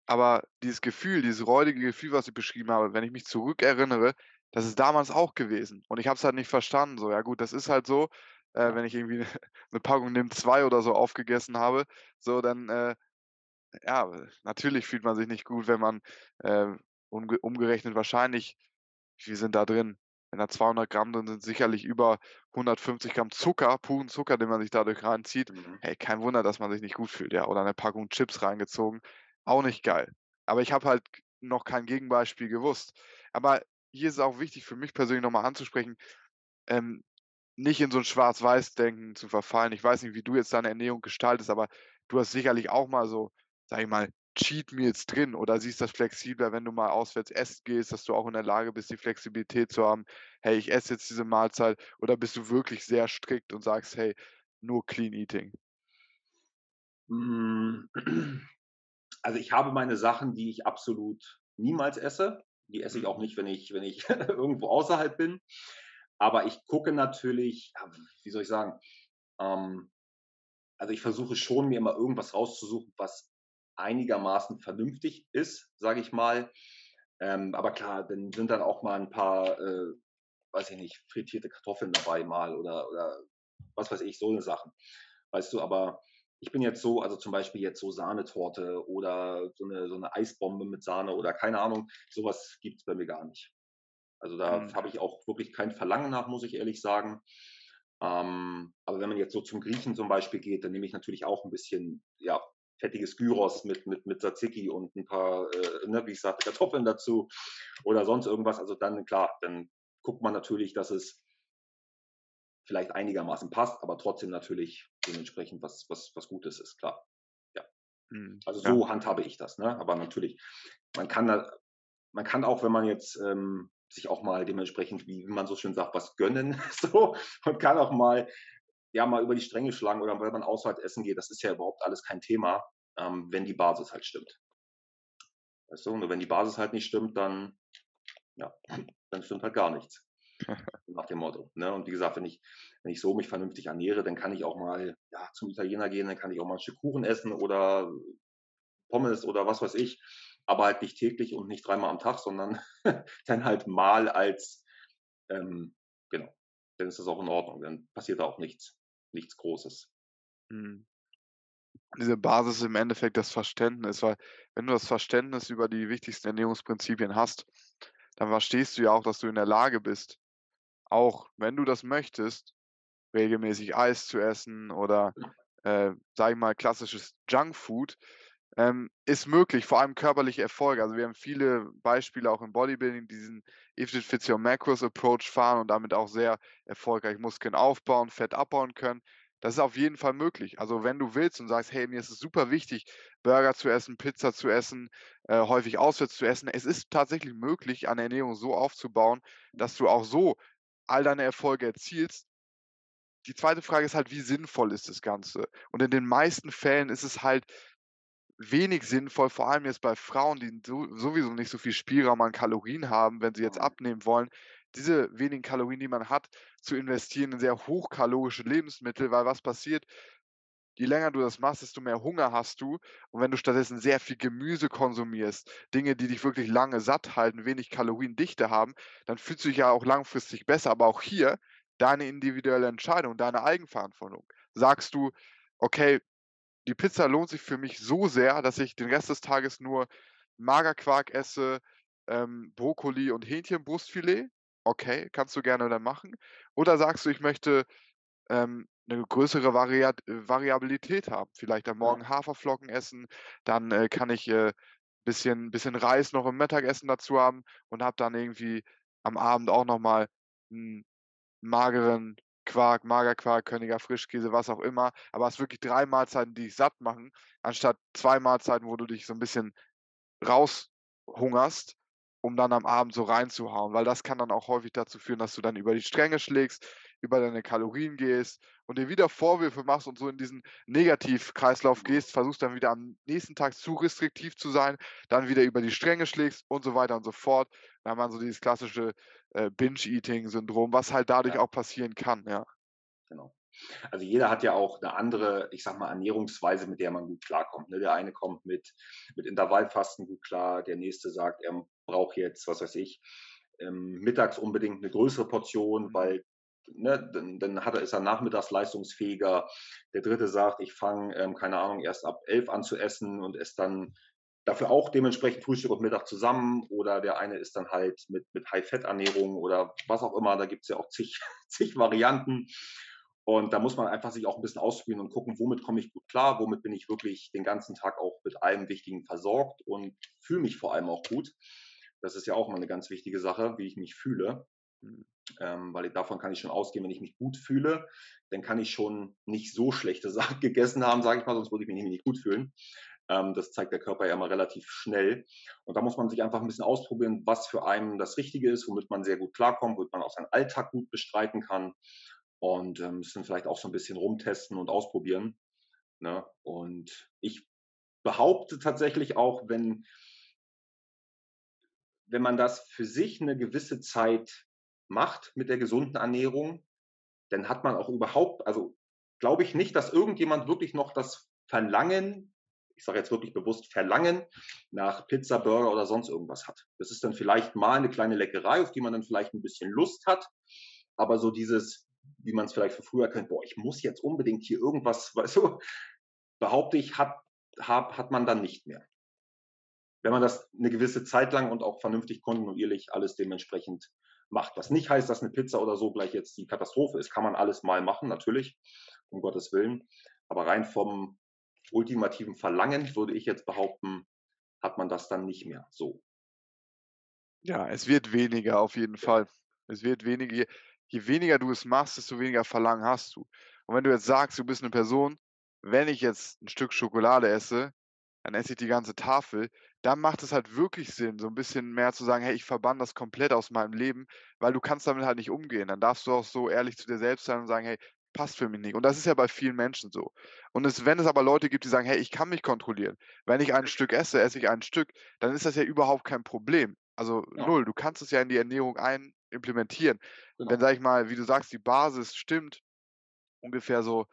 Speaker 1: Aber dieses Gefühl, dieses räudige Gefühl, was ich beschrieben habe, wenn ich mich zurückerinnere, das ist damals auch gewesen. Und ich habe es halt nicht verstanden. So, ja gut, das ist halt so, äh, wenn ich irgendwie 'ne Packung NIM 2 oder so aufgegessen habe, so, dann, äh, ja, natürlich fühlt man sich nicht gut, wenn man, äh, umge umgerechnet wahrscheinlich viel sind da drin? Wenn da 200 Gramm drin sind, sicherlich über 150 Gramm Zucker, puren Zucker, den man sich dadurch reinzieht.
Speaker 2: Mhm.
Speaker 1: Hey, kein Wunder, dass man sich nicht gut fühlt, ja. Oder 'ne Packung Chips reingezogen, auch nicht geil. Aber ich habe halt noch kein Gegenbeispiel gewusst. Aber hier ist es auch wichtig für mich persönlich noch mal anzusprechen, ähm, nicht in so 'n Schwarz-Weiß-Denken zu verfallen. Ich weiß nicht, wie du jetzt deine Ernährung gestaltest, aber du hast sicherlich auch mal so, sage ich mal, Cheat Meals drin oder siehst das flexibler, wenn du mal auswärts essen gehst, dass du auch in der Lage bist, die Flexibilität zu haben: „Hey, ich esse jetzt diese Mahlzeit.“ Oder bist du wirklich sehr strikt und sagst: „Hey, nur Clean Eating?“
Speaker 2: Hm, also, ich habe meine Sachen, die ich absolut niemals esse. Die esse ich
Speaker 1: Mhm.
Speaker 2: auch nicht, wenn ich wenn ich irgendwo außerhalb bin. Aber ich gucke natürlich wie soll ich sagen? Ähm, also, ich versuche schon, mir immer irgendwas rauszusuchen, was einigermaßen vernünftig ist, sage ich mal. Ähm, aber klar, dann sind dann auch mal 'n paar, äh, weiß ich nicht, frittierte Kartoffeln dabei mal oder oder was weiß ich, so 'ne Sachen. Weißt du, aber ich bin jetzt so also, zum Beispiel jetzt so Sahnetorte oder so 'ne so 'ne Eisbombe mit Sahne oder keine Ahnung, so was gibt's bei mir gar nicht. Also, da
Speaker 1: Mhm.
Speaker 2: habe ich auch wirklich kein Verlangen nach, muss ich ehrlich sagen. Ähm, aber wenn man jetzt so zum Griechen zum Beispiel geht, dann nehme ich natürlich auch 'n bisschen, ja, fettiges Gyros mit mit mit Tzatziki und 'n paar, äh, ne, wie ich sagte, Kartoffeln dazu oder sonst irgendwas. Also, dann klar, dann guckt man natürlich, dass es vielleicht einigermaßen passt, aber trotzdem natürlich dementsprechend was was was Gutes ist, klar. Ja.
Speaker 1: Mhm,
Speaker 2: Also,
Speaker 1: ja.
Speaker 2: so handhabe ich das, ne? Aber natürlich, man kann da man kann auch, wenn man jetzt, ähm, sich auch mal dementsprechend, wie wie man so schön sagt, was gönnen so und kann auch mal ja, mal über die Stränge schlagen oder wenn man auswärts essen geht, das ist ja überhaupt alles kein Thema, ähm, wenn die Basis halt stimmt. Weißt du? Und wenn die Basis halt nicht stimmt, dann ja, dann stimmt halt gar nichts, nach dem Motto, ne? Und wie gesagt, wenn ich wenn ich so mich vernünftig ernähre, dann kann ich auch mal, ja, zum Italiener gehen, dann kann ich auch mal 'n Stück Kuchen essen oder Pommes oder was weiß ich, aber halt nicht täglich und nicht dreimal am Tag, sondern dann halt mal als ähm, genau, dann ist das auch in Ordnung. Dann passiert da auch nichts nichts Großes.
Speaker 1: Mhm. Diese Basis im Endeffekt das Verständnis, weil wenn du das Verständnis über die wichtigsten Ernährungsprinzipien hast, dann verstehst du ja auch, dass du in der Lage bist, auch wenn du das möchtest, regelmäßig Eis zu essen oder, äh, sage ich mal, klassisches Junkfood, ähm, ist möglich, vor allem körperliche Erfolge. Also, wir haben viele Beispiele auch im Bodybuilding, die diesen Eat Fit Fits Your Macros Approach fahren und damit auch sehr erfolgreich Muskeln aufbauen, Fett abbauen können. Das ist auf jeden Fall möglich. Also, wenn du willst und sagst: „Hey, mir ist es super wichtig, Burger zu essen, Pizza zu essen, äh, häufig auswärts zu essen.“ Es ist tatsächlich möglich, eine Ernährung so aufzubauen, dass du auch so all deine Erfolge erzielst. Die 2. Frage ist halt, wie sinnvoll ist das Ganze? Und in den meisten Fällen ist es halt wenig sinnvoll, vor allem jetzt bei Frauen, die so sowieso nicht so viel Spielraum an Kalorien haben, wenn sie jetzt
Speaker 2: Mhm.
Speaker 1: abnehmen wollen, diese wenigen Kalorien, die man hat, zu investieren in sehr hochkalorische Lebensmittel, weil was passiert? Je länger du das machst, desto mehr Hunger hast du. Und wenn du stattdessen sehr viel Gemüse konsumierst, Dinge, die dich wirklich lange satt halten, wenig Kaloriendichte haben, dann fühlst du dich ja auch langfristig besser. Aber auch hier deine individuelle Entscheidung, deine Eigenverantwortung. Sagst du: „Okay, die Pizza lohnt sich für mich so sehr, dass ich den Rest des Tages nur Magerquark esse, ähm, Brokkoli und Hähnchenbrustfilet.“ Okay, kannst du gerne dann machen. Oder sagst du: „Ich möchte, ähm, 'ne größere Variat äh, Variabilität haben, vielleicht am. Morgen Haferflocken essen, dann, äh, kann ich, äh, bisschen bisschen Reis noch im Mittagessen dazu haben und habe dann irgendwie am Abend auch noch mal 'n mageren Quark, Magerquark, Körniger Frischkäse, was auch immer, aber hast wirklich 3 Mahlzeiten, die dich satt machen, anstatt 2 Mahlzeiten, wo du dich so 'n bisschen raushungerst, um dann am Abend so reinzuhauen.“ Weil das kann dann auch häufig dazu führen, dass du dann über die Stränge schlägst, über deine Kalorien gehst und dir wieder Vorwürfe machst und so in diesen Negativkreislauf
Speaker 2: Mhm.
Speaker 1: gehst, versuchst dann wieder am nächsten Tag zu restriktiv zu sein, dann wieder über die Stränge schlägst und so weiter und so fort. Da hat man so dieses klassische, äh, Binge-Eating-Syndrom, was halt dadurch
Speaker 2: Ja.
Speaker 1: auch passieren kann, ja.
Speaker 2: Genau. Also jeder hat ja auch eine andere, ich sag mal, Ernährungsweise, mit der man gut klarkommt. Ne? Der eine kommt mit, mit Intervallfasten gut klar, der nächste sagt, er braucht jetzt, was weiß ich, ähm, mittags unbedingt eine größere Portion, mhm. weil ne, dann, dann hat er, ist er nachmittags leistungsfähiger. Der dritte sagt, ich fange, ähm, keine Ahnung, erst ab elf an zu essen und esse dann dafür auch dementsprechend Frühstück und Mittag zusammen. Oder der eine ist dann halt mit, mit High-Fett-Ernährung oder was auch immer. Da gibt es ja auch zig, zig Varianten. Und da muss man einfach sich auch ein bisschen ausprobieren und gucken, womit komme ich gut klar, womit bin ich wirklich den ganzen Tag auch mit allem Wichtigen versorgt und fühle mich vor allem auch gut. Das ist ja auch mal eine ganz wichtige Sache, wie ich mich fühle. Mhm. Ähm, weil davon kann ich schon ausgehen, wenn ich mich gut fühle, dann kann ich schon nicht so schlechte Sachen gegessen haben, sage ich mal, sonst würde ich mich nicht gut fühlen. Ähm, das zeigt der Körper ja immer relativ schnell. Und da muss man sich einfach ein bisschen ausprobieren, was für einen das Richtige ist, womit man sehr gut klarkommt, womit man auch seinen Alltag gut bestreiten kann. Und ähm, müssen vielleicht auch so ein bisschen rumtesten und ausprobieren. Ne? Und ich behaupte tatsächlich auch, wenn, wenn man das für sich eine gewisse Zeit macht mit der gesunden Ernährung, dann hat man auch überhaupt, also glaube ich nicht, dass irgendjemand wirklich noch das Verlangen, ich sage jetzt wirklich bewusst Verlangen nach Pizza, Burger oder sonst irgendwas hat. Das ist dann vielleicht mal eine kleine Leckerei, auf die man dann vielleicht ein bisschen Lust hat, aber so dieses, wie man es vielleicht von früher kennt, boah, ich muss jetzt unbedingt hier irgendwas, weißt du, behaupte ich, hat, hat, hat man dann nicht mehr. Wenn man das eine gewisse Zeit lang und auch vernünftig kontinuierlich alles dementsprechend macht. Was nicht heißt, dass eine Pizza oder so gleich jetzt die Katastrophe ist. Kann man alles mal machen, natürlich, um Gottes Willen. Aber rein vom ultimativen Verlangen würde ich jetzt behaupten, hat man das dann nicht mehr so.
Speaker 1: Ja, es wird weniger auf jeden Fall. Es wird weniger. Je weniger du es machst, desto weniger Verlangen hast du. Und wenn du jetzt sagst, du bist eine Person, wenn ich jetzt ein Stück Schokolade esse, dann esse ich die ganze Tafel, dann macht es halt wirklich Sinn, so ein bisschen mehr zu sagen: „Hey, ich verbanne das komplett aus meinem Leben“, weil du kannst damit halt nicht umgehen. Dann darfst du auch so ehrlich zu dir selbst sein und sagen: „Hey, passt für mich nicht.“ Und das ist ja bei vielen Menschen so. Und es wenn es aber Leute gibt, die sagen: „Hey, ich kann mich kontrollieren. Wenn ich ein Stück esse, esse ich ein Stück“, dann ist das ja überhaupt kein Problem. Also Ja. null. Du kannst es ja in die Ernährung ein implementieren. Wenn, Genau. sage ich mal, wie du sagst, die Basis stimmt, ungefähr so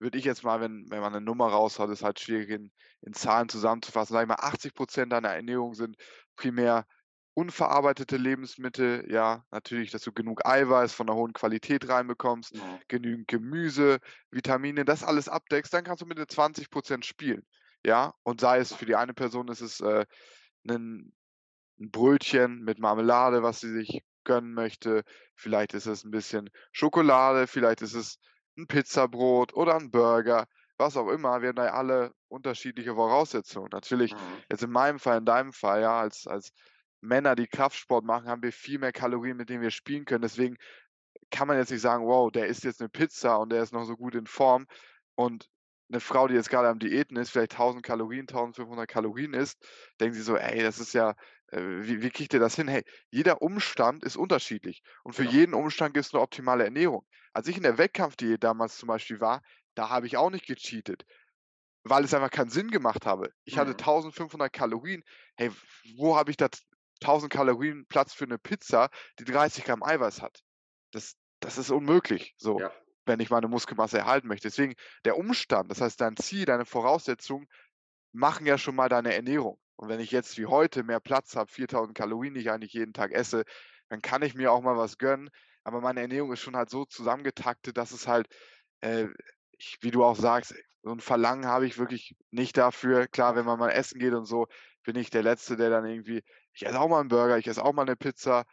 Speaker 1: würde ich jetzt mal, wenn, wenn man eine Nummer raushaut, ist halt schwierig in, in Zahlen zusammenzufassen. Sag ich mal, 80 Prozent deiner Ernährung sind primär unverarbeitete Lebensmittel, ja, natürlich, dass du genug Eiweiß von einer hohen Qualität reinbekommst, ja. genügend Gemüse, Vitamine, das alles abdeckst, dann kannst du mit den 20 Prozent spielen, ja, und sei es für die eine Person ist es äh, ein, ein Brötchen mit Marmelade, was sie sich gönnen möchte, vielleicht ist es ein bisschen Schokolade, vielleicht ist es ein Pizzabrot oder ein Burger, was auch immer. Wir haben da ja alle unterschiedliche Voraussetzungen. Natürlich, Mhm. jetzt in meinem Fall, in deinem Fall, ja, als, als Männer, die Kraftsport machen, haben wir viel mehr Kalorien, mit denen wir spielen können. Deswegen kann man jetzt nicht sagen, wow, der isst jetzt eine Pizza und der ist noch so gut in Form. Und eine Frau, die jetzt gerade am Diäten ist, vielleicht 1000 Kalorien, 1500 Kalorien isst, denkt sie so, ey, das ist ja, wie, wie kriegt ihr das hin? Hey, jeder Umstand ist unterschiedlich. Und für Genau. jeden Umstand gibt es eine optimale Ernährung. Als ich in der Wettkampfdiät damals zum Beispiel war, da habe ich auch nicht gecheatet, weil es einfach keinen Sinn gemacht habe. Ich hatte Mhm. 1500 Kalorien. Hey, wo habe ich da 1000 Kalorien Platz für eine Pizza, die 30 Gramm Eiweiß hat? Das, das ist unmöglich. So. Ja wenn ich meine Muskelmasse erhalten möchte. Deswegen der Umstand, das heißt dein Ziel, deine Voraussetzungen machen ja schon mal deine Ernährung. Und wenn ich jetzt wie heute mehr Platz habe, 4000 Kalorien, die ich eigentlich jeden Tag esse, dann kann ich mir auch mal was gönnen. Aber meine Ernährung ist schon halt so zusammengetaktet, dass es halt, äh, ich, wie du auch sagst, so ein Verlangen habe ich wirklich nicht dafür. Klar, wenn man mal essen geht und so, bin ich der Letzte, der dann irgendwie, ich esse auch mal einen Burger, ich esse auch mal eine Pizza,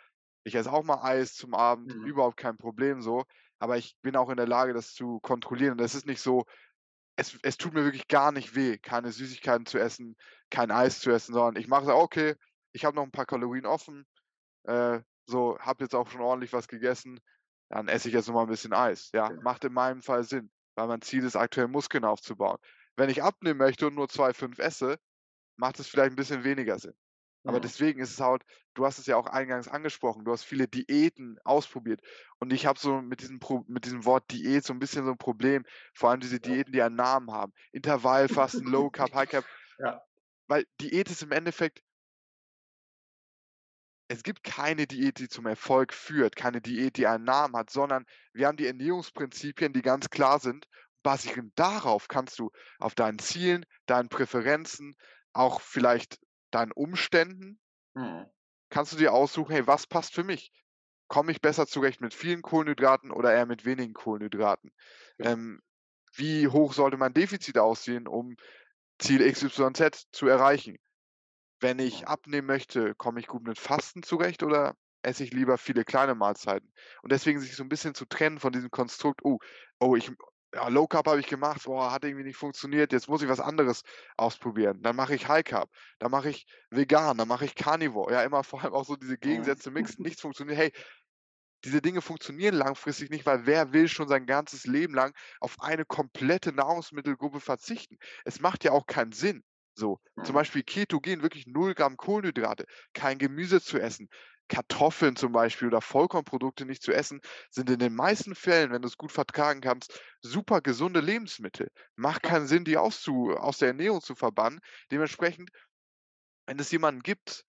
Speaker 1: ich esse auch mal Eis zum Abend, mhm. überhaupt kein Problem so aber ich bin auch in der Lage, das zu kontrollieren. Und das ist nicht so, es, es tut mir wirklich gar nicht weh, keine Süßigkeiten zu essen, kein Eis zu essen, sondern ich mache so, okay, ich habe noch ein paar Kalorien offen, äh, so, habe jetzt auch schon ordentlich was gegessen, dann esse ich jetzt noch mal ein bisschen Eis. Ja, ja, macht in meinem Fall Sinn, weil mein Ziel ist, aktuell Muskeln aufzubauen. Wenn ich abnehmen möchte und nur 2,5 esse, macht es vielleicht ein bisschen weniger Sinn. Aber deswegen ist es halt, du hast es ja auch eingangs angesprochen, du hast viele Diäten ausprobiert. Und ich habe so mit diesem, Pro mit diesem Wort Diät so ein bisschen so ein Problem, vor allem diese Diäten, die einen Namen haben. Intervallfasten, Low Carb, High Carb. Ja. Weil Diät ist im Endeffekt es gibt keine Diät, die zum Erfolg führt, keine Diät, die einen Namen hat, sondern wir haben die Ernährungsprinzipien, die ganz klar sind. Basierend darauf kannst du auf deinen Zielen, deinen Präferenzen, auch vielleicht deinen Umständen,
Speaker 2: Mhm.
Speaker 1: kannst du dir aussuchen, hey, was passt für mich? Komme ich besser zurecht mit vielen Kohlenhydraten oder eher mit wenigen Kohlenhydraten?
Speaker 2: Ja.
Speaker 1: Ähm, wie hoch sollte mein Defizit aussehen, um Ziel XYZ zu erreichen? Wenn ich abnehmen möchte, komme ich gut mit Fasten zurecht oder esse ich lieber viele kleine Mahlzeiten? Und deswegen sich so ein bisschen zu trennen von diesem Konstrukt: „Oh, oh, ich ja, Low Carb habe ich gemacht, boah, hat irgendwie nicht funktioniert, jetzt muss ich was anderes ausprobieren.“ Dann mache ich High Carb, dann mache ich vegan, dann mache ich Carnivore. Ja, immer vor allem auch so diese. Gegensätze mixen, nichts funktioniert. Hey, diese Dinge funktionieren langfristig nicht, weil wer will schon sein ganzes Leben lang auf eine komplette Nahrungsmittelgruppe verzichten? Es macht ja auch keinen Sinn. So, zum
Speaker 2: Mhm.
Speaker 1: Beispiel Ketogen, wirklich 0 Gramm Kohlenhydrate, kein Gemüse zu essen, Kartoffeln zum Beispiel oder Vollkornprodukte nicht zu essen, sind in den meisten Fällen, wenn du es gut vertragen kannst, super gesunde Lebensmittel. Macht keinen Sinn, die auszu aus der Ernährung zu verbannen. Dementsprechend, wenn es jemanden gibt,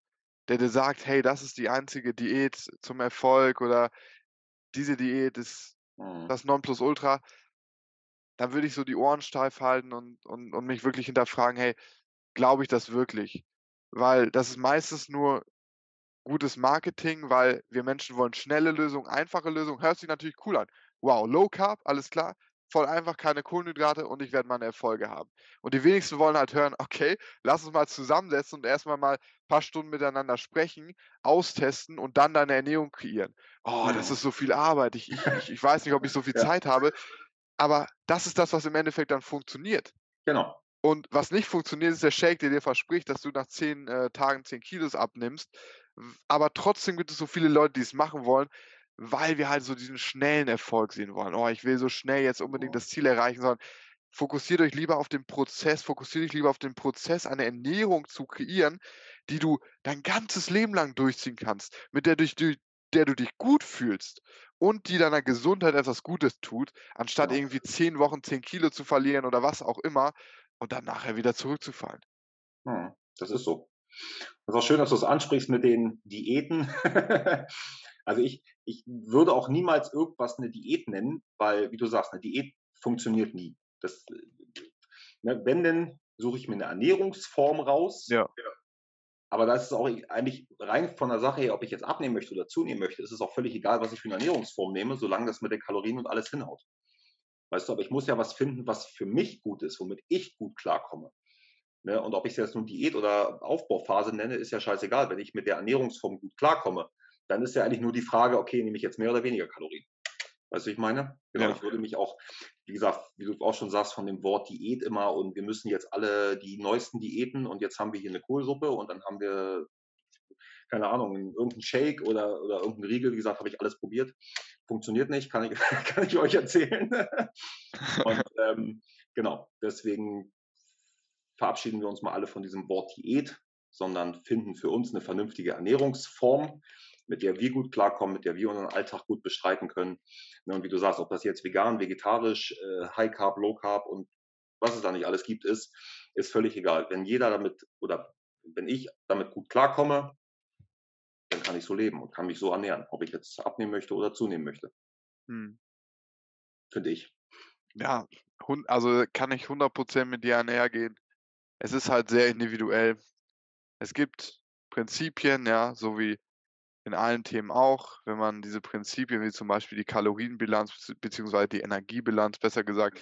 Speaker 1: der dir sagt: „Hey, das ist die einzige Diät zum Erfolg“ oder diese Diät ist
Speaker 2: Mhm.
Speaker 1: das Nonplusultra, dann würde ich so die Ohren steif halten und und und mich wirklich hinterfragen: „Hey, glaube ich das wirklich?“ Weil das ist meistens nur gutes Marketing, weil wir Menschen wollen schnelle Lösungen, einfache Lösungen. Hört sich natürlich cool an. Wow, Low Carb, alles klar, voll einfach, keine Kohlenhydrate und ich werde meine Erfolge haben. Und die wenigsten wollen halt hören: „Okay, lass uns mal zusammensetzen und erst mal mal paar Stunden miteinander sprechen, austesten und dann deine Ernährung kreieren.“ Oh, das
Speaker 2: Mhm.
Speaker 1: ist so viel Arbeit. Ich ich ich weiß nicht, ob ich so viel
Speaker 2: Ja,
Speaker 1: Zeit habe, aber das ist das, was im Endeffekt dann funktioniert.
Speaker 2: genau.
Speaker 1: Und was nicht funktioniert, ist der Shake, der dir verspricht, dass du nach 10 äh, Tagen 10 Kilos abnimmst. Aber trotzdem gibt es so viele Leute, die es machen wollen, weil wir halt so diesen schnellen Erfolg sehen wollen. „Oh, ich will so schnell jetzt unbedingt
Speaker 2: Mhm.
Speaker 1: das Ziel erreichen“, sondern fokussiert euch lieber auf den Prozess, fokussiert dich lieber auf den Prozess, eine Ernährung zu kreieren, die du dein ganzes Leben lang durchziehen kannst, mit der dich du der du dich gut fühlst und die deiner Gesundheit etwas Gutes tut, anstatt
Speaker 2: Genau.
Speaker 1: irgendwie 10 Wochen 10 Kilo zu verlieren oder was auch immer und dann nachher wieder zurückzufallen.
Speaker 2: Mhm. Das ist so. Das ist auch schön, dass du es ansprichst mit den Diäten. Also, ich ich würde auch niemals irgendwas 'ne Diät nennen, weil, wie du sagst, 'ne Diät funktioniert nie. Das, ne, wenn, dann suche ich mir 'ne Ernährungsform raus,
Speaker 1: Ja.
Speaker 2: aber da ist es auch eigentlich rein von der Sache her, ob ich jetzt abnehmen möchte oder zunehmen möchte, ist es auch völlig egal, was ich für 'ne Ernährungsform nehme, solange das mit den Kalorien und alles hinhaut. Weißt du, aber ich muss ja was finden, was für mich gut ist, womit ich gut klarkomme. Ne? Und ob ich es jetzt nun Diät oder Aufbauphase nenne, ist ja scheißegal. Wenn ich mit der Ernährungsform gut klarkomme, dann ist ja eigentlich nur die Frage, okay, nehme ich jetzt mehr oder weniger Kalorien? Weißt du, ich meine? Genau,
Speaker 1: Ja.
Speaker 2: ich würde mich auch, wie gesagt, wie du auch schon sagst, von dem Wort Diät immer und wir müssen jetzt alle die neuesten Diäten und jetzt haben wir hier eine Kohlsuppe und dann haben wir, keine Ahnung, irgendeinen Shake oder, oder irgendeinen Riegel. Wie gesagt, habe ich alles probiert. Funktioniert nicht, kann ich, kann ich euch erzählen. Und ähm, genau, deswegen verabschieden wir uns mal alle von diesem Wort Diät, sondern finden für uns eine vernünftige Ernährungsform, mit der wir gut klarkommen, mit der wir unseren Alltag gut bestreiten können. Ne, und wie du sagst, ob das jetzt vegan, vegetarisch, äh, High Carb, Low Carb und was es da nicht alles gibt, ist, ist völlig egal. Wenn jeder damit oder wenn ich damit gut klarkomme, dann kann ich so leben und kann mich so ernähren, ob ich jetzt abnehmen möchte oder zunehmen möchte,
Speaker 1: Mhm.
Speaker 2: finde ich.
Speaker 1: Ja, also, kann ich 100% mit dir einhergehen. Es ist halt sehr individuell. Es gibt Prinzipien, ja, so wie in allen Themen auch. Wenn man diese Prinzipien wie zum Beispiel die Kalorienbilanz beziehungsweise die Energiebilanz, besser gesagt,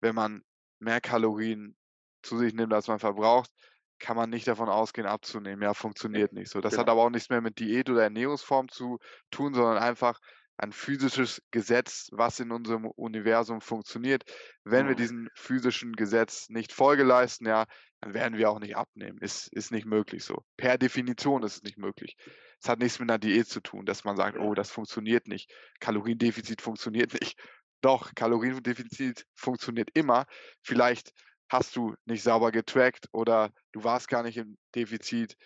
Speaker 1: wenn man mehr Kalorien zu sich nimmt, als man verbraucht, kann man nicht davon ausgehen, abzunehmen. Ja, funktioniert nicht so. Das hat
Speaker 2: genau.
Speaker 1: aber auch nichts mehr mit Diät oder Ernährungsform zu tun, sondern einfach ein physisches Gesetz, was in unserem Universum funktioniert. Wenn wir
Speaker 2: Mhm.
Speaker 1: diesem physischen Gesetz nicht Folge leisten, ja, dann werden wir auch nicht abnehmen. Ist ist nicht möglich so. Per Definition ist es nicht möglich. Es hat nichts mit 'ner Diät zu tun, dass man sagt: „Oh, das funktioniert nicht. Kaloriendefizit funktioniert nicht.“ Doch, Kaloriendefizit funktioniert immer. Vielleicht hast du nicht sauber getrackt oder du warst gar nicht im Defizit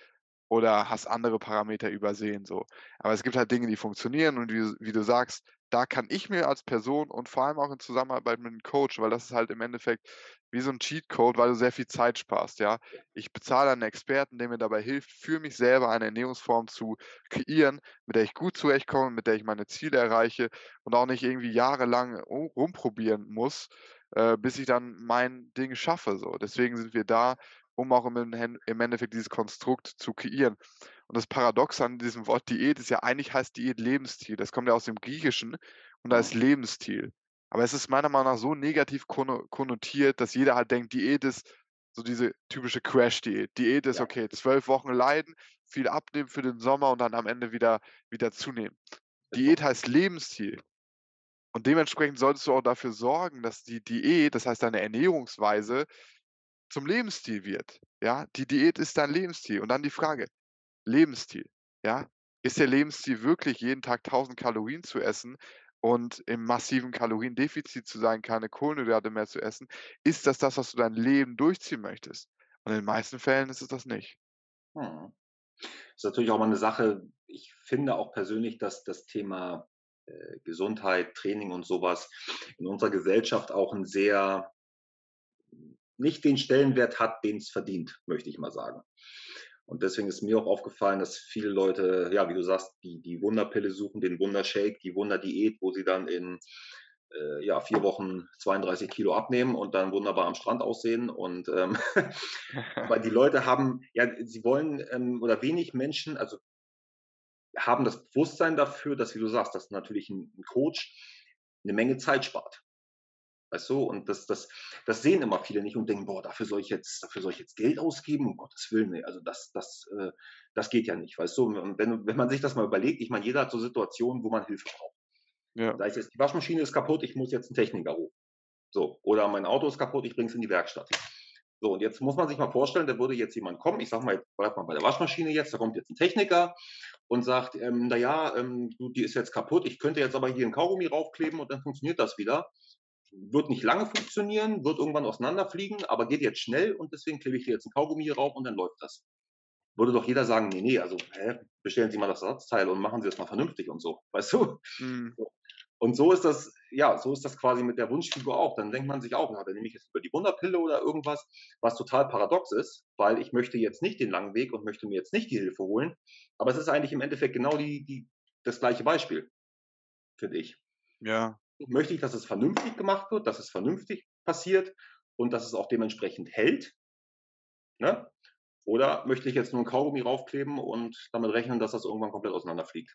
Speaker 1: oder hast andere Parameter übersehen so. Aber es gibt halt Dinge, die funktionieren und wie wie du sagst, da kann ich mir als Person und vor allem auch in Zusammenarbeit mit 'nem Coach weil das ist halt im Endeffekt wie so 'n Cheatcode, weil du sehr viel Zeit sparst, ja? Ich bezahle einen Experten, der mir dabei hilft, für mich selber eine Ernährungsform zu kreieren, mit der ich gut zurechtkomme, mit der ich meine Ziele erreiche und auch nicht irgendwie jahrelang ru rumprobieren muss, äh, bis ich dann mein Ding schaffe so. Deswegen sind wir da, um auch im Endeffekt dieses Konstrukt zu kreieren. Und das Paradoxe an diesem Wort Diät ist ja eigentlich heißt Diät Lebensstil. Das kommt ja aus dem Griechischen und da ist Lebensstil. Aber es ist meiner Meinung nach so negativ konno konnotiert, dass jeder halt denkt, Diät ist so diese typische Crash-Diät. Diät ist
Speaker 2: Ja.
Speaker 1: okay, 12 Wochen leiden, viel abnehmen für den Sommer und dann am Ende wieder wieder zunehmen. Diät heißt Lebensstil. Und dementsprechend solltest du auch dafür sorgen, dass die Diät, das heißt deine Ernährungsweise, zum Lebensstil wird, ja? Die Diät ist dein Lebensstil. Und dann die Frage: Lebensstil, ja? Ist der Lebensstil wirklich jeden Tag 1.000 Kalorien zu essen und im massiven Kaloriendefizit zu sein, keine Kohlenhydrate mehr zu essen? Ist das das, was du dein Leben durchziehen möchtest? Und in den meisten Fällen ist es das nicht.
Speaker 2: Mhm. Ist natürlich auch mal 'ne Sache ich finde auch persönlich, dass das Thema, äh, Gesundheit, Training und so was in unserer Gesellschaft auch 'n sehr nicht den Stellenwert hat, den's verdient, möchte ich mal sagen. Und deswegen ist mir auch aufgefallen, dass viele Leute, ja, wie du sagst, die die Wunderpille suchen, den Wundershake, die Wunderdiät, wo sie dann in, äh, ja, 4 Wochen 32 Kilo abnehmen und dann wunderbar am Strand aussehen. Und, ähm, aber die Leute haben ja, sie wollen, ähm oder wenig Menschen, also haben das Bewusstsein dafür, dass, wie du sagst, dass natürlich 'n 'n Coach 'ne Menge Zeit spart. Weißt du? Und das das das sehen immer viele nicht und denken: „Boah, dafür soll ich jetzt dafür soll ich jetzt Geld ausgeben? Um Gottes Willen, ne, also das das, äh das geht ja nicht“, weißt du? Und wenn wenn man sich das mal überlegt, ich meine, jeder hat so Situationen, wo man Hilfe braucht.
Speaker 1: Ja.
Speaker 2: Sei es jetzt, die Waschmaschine ist kaputt, ich muss jetzt 'n Techniker rufen. So, oder mein Auto ist kaputt, ich bringe es in die Werkstatt. So, und jetzt muss man sich mal vorstellen, da würde jetzt jemand kommen, ich sage mal, bleibe mal bei der Waschmaschine jetzt, da kommt jetzt 'n Techniker und sagt, ähm: „Na ja, ähm, die ist jetzt kaputt, ich könnte jetzt aber hier 'n Kaugummi raufkleben und dann funktioniert das wieder.“ Wird nicht lange funktionieren, wird irgendwann auseinanderfliegen, aber geht jetzt schnell und deswegen klebe ich dir jetzt 'n Kaugummi hier rauf und dann läuft das. Würde doch jeder sagen: „Ne, ne, also, hä, bestellen Sie mal das Ersatzteil und machen Sie das mal vernünftig und so“, weißt du?
Speaker 1: Mhm.
Speaker 2: Und so ist das ja, so ist das quasi mit der Wunschfigur auch. Dann denkt man sich auch: „Ja, dann nehme ich jetzt lieber die Wunderpille oder irgendwas“, was total paradox ist, weil ich möchte jetzt nicht den langen Weg und möchte mir jetzt nicht die Hilfe holen. Aber es ist eigentlich im Endeffekt genau die die das gleiche Beispiel, finde ich.
Speaker 1: Ja.
Speaker 2: Möchte ich, dass es vernünftig gemacht wird, dass es vernünftig passiert und dass es auch dementsprechend hält, ne? Oder möchte ich jetzt nur 'n Kaugummi raufkleben und damit rechnen, dass das irgendwann komplett auseinanderfliegt?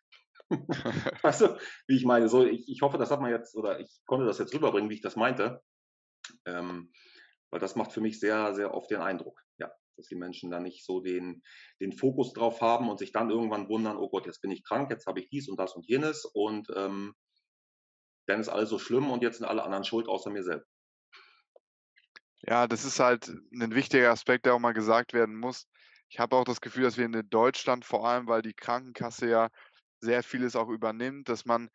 Speaker 2: Weißt du, wie ich meine? So, ich ich hoffe, das hat man jetzt oder ich konnte das jetzt rüberbringen, wie ich das meinte. Ähm, weil das macht für mich sehr, sehr oft den Eindruck, ja, dass die Menschen da nicht so den den Fokus drauf haben und sich dann irgendwann wundern: „Oh Gott, jetzt bin ich krank, jetzt habe ich dies und das und jenes und, ähm, dann ist alles so schlimm und jetzt sind alle anderen schuld außer mir selbst.“
Speaker 1: Ja, das ist halt 'nen wichtiger Aspekt, der auch mal gesagt werden muss. Ich habe auch das Gefühl, dass wir in, Deutschland vor allem, weil die Krankenkasse ja sehr vieles auch übernimmt, dass man,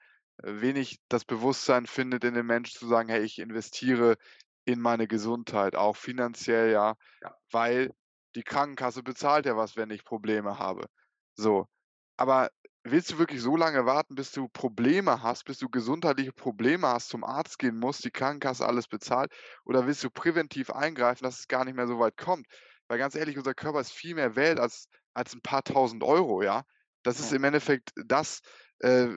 Speaker 1: äh, wenig das Bewusstsein findet in den Menschen zu sagen: „Hey, ich investiere in meine Gesundheit, auch finanziell, ja,
Speaker 2: Ja.
Speaker 1: weil die Krankenkasse bezahlt ja was, wenn ich Probleme habe.“ So, aber willst du wirklich so lange warten, bis du Probleme hast, bis du gesundheitliche Probleme hast, zum Arzt gehen musst, die Krankenkasse alles bezahlt? Oder willst du präventiv eingreifen, dass es gar nicht mehr so weit kommt? Weil ganz ehrlich, unser Körper ist viel mehr wert als als 'n paar Tausend Euro, ja? Das ist im Endeffekt das, äh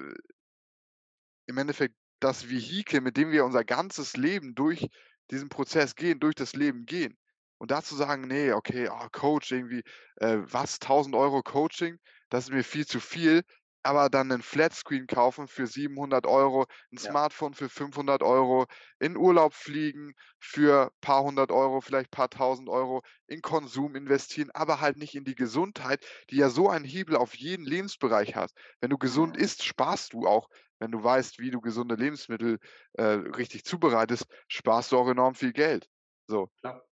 Speaker 1: im Endeffekt das Vehikel, mit dem wir unser ganzes Leben durch diesen Prozess gehen durch das Leben gehen. Und da zu sagen: „Ne, okay, ah, Coach irgendwie, äh, was 1.000 € Coaching, das ist mir viel zu viel“, aber dann 'nen Flatscreen kaufen für 700 €, 'n
Speaker 2: Ja.
Speaker 1: Smartphone für 500 €, in Urlaub fliegen für paar 100 €, vielleicht paar 1.000 €, in Konsum investieren, aber halt nicht in die Gesundheit, die ja so einen Hebel auf jeden Lebensbereich hat. Wenn du gesund isst, sparst du auch. Wenn du weißt, wie du gesunde Lebensmittel, äh, richtig zubereitest, sparst du auch enorm viel Geld. So.
Speaker 2: Klar.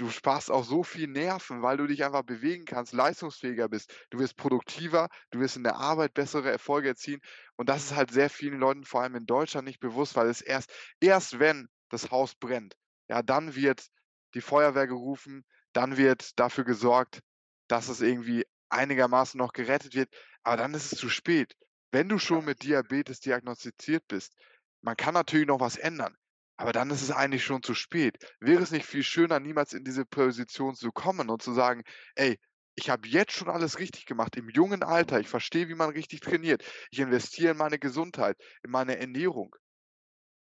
Speaker 1: Du sparst auch so viel Nerven, weil du dich einfach bewegen kannst, leistungsfähiger bist. Du wirst produktiver, du wirst in der Arbeit bessere Erfolge erzielen. Und das ist halt sehr vielen Leuten, vor allem in Deutschland, nicht bewusst, weil es erst erst wenn das Haus brennt, ja, dann wird die Feuerwehr gerufen, dann wird dafür gesorgt, dass es irgendwie einigermaßen noch gerettet wird, aber dann ist es zu spät. wenn du schon mit Diabetes diagnostiziert bist, man kann natürlich noch was ändern, aber dann ist es eigentlich schon zu spät. Wäre es nicht viel schöner, niemals in diese Position zu kommen und zu sagen: „Ey, ich habe jetzt schon alles richtig gemacht im jungen Alter. Ich verstehe, wie man richtig trainiert. Ich investiere in meine Gesundheit, in meine Ernährung.“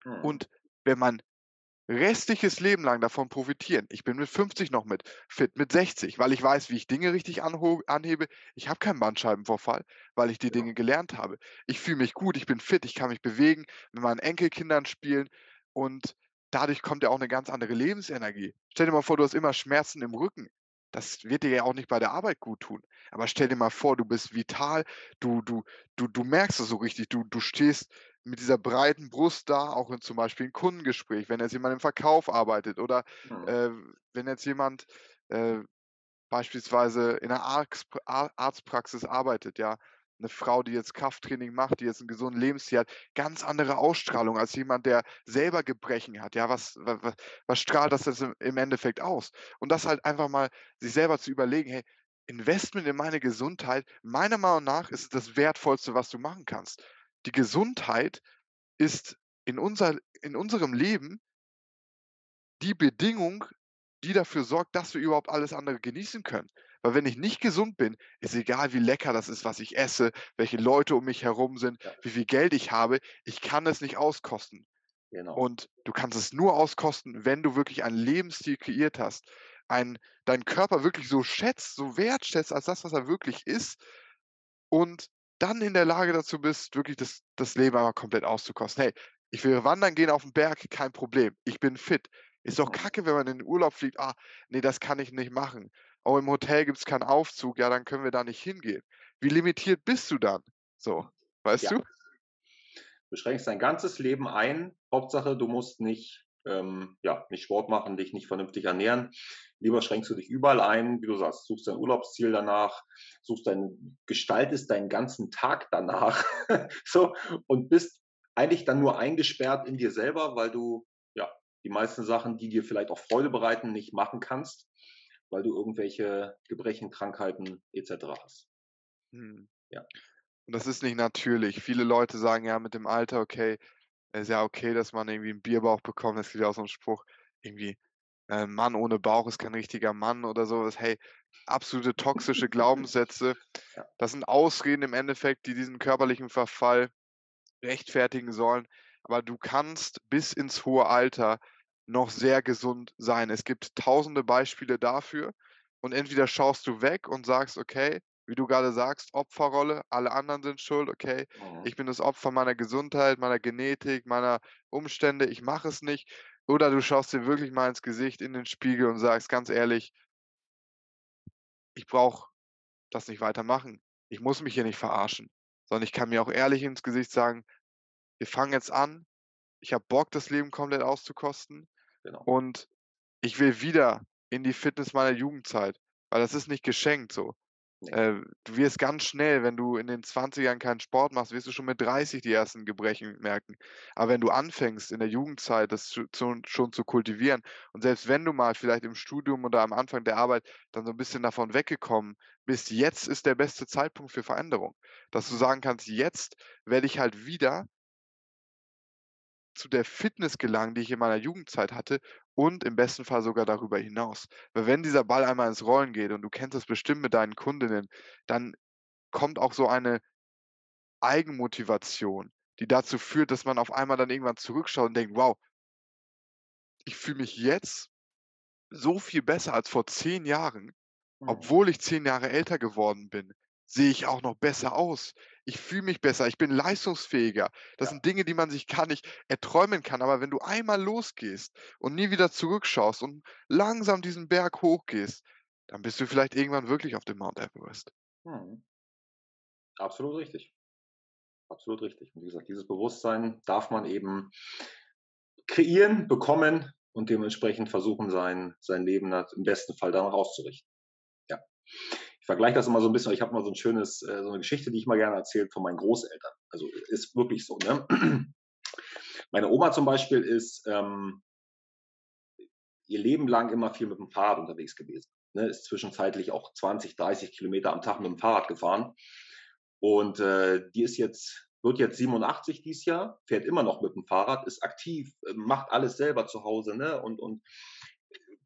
Speaker 2: Mhm.
Speaker 1: Und wenn man restliches Leben lang davon profitieren. Ich bin mit 50 noch mit fit, mit 60, weil ich weiß, wie ich Dinge richtig anhebe. Ich habe keinen Bandscheibenvorfall, weil ich die
Speaker 2: Genau.
Speaker 1: Dinge gelernt habe. Ich fühle mich gut, ich bin fit, ich kann mich bewegen, mit meinen Enkelkindern spielen und dadurch kommt ja auch eine ganz andere Lebensenergie. Stell dir mal vor, du hast immer Schmerzen im Rücken. Das wird dir ja auch nicht bei der Arbeit gut tun. Aber stell dir mal vor, du bist vital, du du du du merkst es so richtig, du du stehst mit dieser breiten Brust da, auch in zum Beispiel 'n Kundengespräch, wenn jetzt jemand im Verkauf arbeitet oder,
Speaker 2: mhm.
Speaker 1: äh, wenn jetzt jemand, äh, beispielsweise in 'ner Arztp A Arztpraxis arbeitet, ja. 'Ne Frau, die jetzt Krafttraining macht, die jetzt 'n gesunden Lebensstil hat, ganz andere Ausstrahlung als jemand, der selber Gebrechen hat, ja. Was wa wa was strahlt das jetzt im Endeffekt aus? Und das halt einfach mal sich selber zu überlegen: „Hey, Investment in meine Gesundheit, meiner Meinung nach ist das Wertvollste, was du machen kannst.“ Die Gesundheit ist in unser in unserem Leben die Bedingung, die dafür sorgt, dass wir überhaupt alles andere genießen können. Weil wenn ich nicht gesund bin, ist egal, wie lecker das ist, was ich esse, welche Leute um mich herum sind,
Speaker 2: Ja,
Speaker 1: wie viel Geld ich habe, ich kann es nicht auskosten.
Speaker 2: genau.
Speaker 1: Und du kannst es nur auskosten, wenn du wirklich einen Lebensstil kreiert hast, ein deinen Körper wirklich so schätzt, so wertschätzt als das, was er wirklich ist und dann in der Lage dazu bist, wirklich das das Leben einmal komplett auszukosten. Hey, ich will wandern gehen auf auf'n Berg, kein Problem. Ich bin fit. Ist doch
Speaker 2: Mhm.
Speaker 1: kacke, wenn man in den Urlaub fliegt: „Ah, ne, das kann ich nicht machen. Oh, im Hotel gibt's keinen Aufzug, ja, dann können wir da nicht hingehen.“ Wie limitiert bist du dann? So, weißt
Speaker 2: Ja.
Speaker 1: du?
Speaker 2: Du schränkst dein ganzes Leben ein. Hauptsache, du musst nicht, ähm, ja, nicht Sport machen, dich nicht vernünftig ernähren. Lieber schränkst du dich überall ein, wie du sagst, suchst dein Urlaubsziel danach, suchst dein, gestaltest deinen ganzen Tag danach, so, und bist eigentlich dann nur eingesperrt in dir selber, weil du, ja, die meisten Sachen, die dir vielleicht auch Freude bereiten, nicht machen kannst, weil du irgendwelche Gebrechen, Krankheiten etc. hast.
Speaker 1: Mhm.
Speaker 2: Ja.
Speaker 1: Und das ist nicht natürlich. Viele Leute sagen ja mit dem Alter: „Okay, ist ja okay, dass man irgendwie 'n Bierbauch bekommt.“ Es gibt ja auch so 'n Spruch irgendwie, äh: „Mann ohne Bauch ist kein richtiger Mann“ oder so was. Hey, absolute toxische Glaubenssätze.
Speaker 2: Ja.
Speaker 1: Das sind Ausreden im Endeffekt, die diesen körperlichen Verfall rechtfertigen sollen. Aber du kannst bis ins hohe Alter noch sehr gesund sein. Es gibt tausende Beispiele dafür. Und entweder schaust du weg und sagst: „Okay“, wie du grade sagst, Opferrolle, alle anderen sind schuld, okay,
Speaker 2: Mhm.
Speaker 1: ich bin das Opfer meiner Gesundheit, meiner Genetik, meiner Umstände, ich mache es nicht. Oder du schaust dir wirklich mal ins Gesicht, in den Spiegel und sagst: „Ganz ehrlich, ich brauche das nicht weitermachen. Ich muss mich hier nicht verarschen, sondern ich kann mir auch ehrlich ins Gesicht sagen: „Wir fangen jetzt an. Ich habe Bock, das Leben komplett auszukosten
Speaker 2: Genau.
Speaker 1: und ich will wieder in die Fitness meiner Jugendzeit“, weil das ist nicht geschenkt so.
Speaker 2: Ne,
Speaker 1: Äh, du wirst ganz schnell, wenn du in den Zwanzigern keinen Sport machst, wirst du schon mit 30 die ersten Gebrechen merken. Aber wenn du anfängst, in der Jugendzeit das zu zu schon zu kultivieren und selbst wenn du mal vielleicht im Studium oder am Anfang der Arbeit dann so 'n bisschen davon weggekommen bist, jetzt ist der beste Zeitpunkt für Veränderung. Dass du sagen kannst: „Jetzt werde ich halt wieder zu der Fitness gelangen, die ich in meiner Jugendzeit hatte und im besten Fall sogar darüber hinaus.“ Weil wenn dieser Ball einmal ins Rollen geht und du kennst das bestimmt mit deinen Kundinnen, dann kommt auch so eine Eigenmotivation, die dazu führt, dass man auf einmal dann irgendwann zurückschaut und denkt: „Wow, ich fühle mich jetzt so viel besser als vor 10 Jahren.
Speaker 2: Mhm.
Speaker 1: Obwohl ich 10 Jahre älter geworden bin, sehe ich auch noch besser aus. Ich fühle mich besser, ich bin leistungsfähiger.“ Das
Speaker 2: Ja.
Speaker 1: sind Dinge, die man sich gar nicht erträumen kann. Aber wenn du einmal losgehst und nie wieder zurückschaust und langsam diesen Berg hochgehst, dann bist du vielleicht irgendwann wirklich auf dem Mount Everest.
Speaker 2: Mhm. Absolut richtig. Absolut richtig. Und wie gesagt, dieses Bewusstsein darf man eben kreieren, bekommen und dementsprechend versuchen, sein sein Leben im besten Fall danach auszurichten. Ja. Ich vergleiche das immer so 'n bisschen ich habe mal so 'n schönes äh, so 'ne Geschichte, die ich mal gerne erzähle von meinen Großeltern. Also, ist wirklich so, ne? Meine Oma zum Beispiel ist, ähm, ihr Leben lang immer viel mit dem Fahrrad unterwegs gewesen, ne? Ist zwischenzeitlich auch 20, 30 Kilometer am Tag mit dem Fahrrad gefahren Und äh, die ist jetzt, wird jetzt 87 dieses Jahr, fährt immer noch mit dem Fahrrad, ist aktiv, äh, macht alles selber zu Hause ne? und, und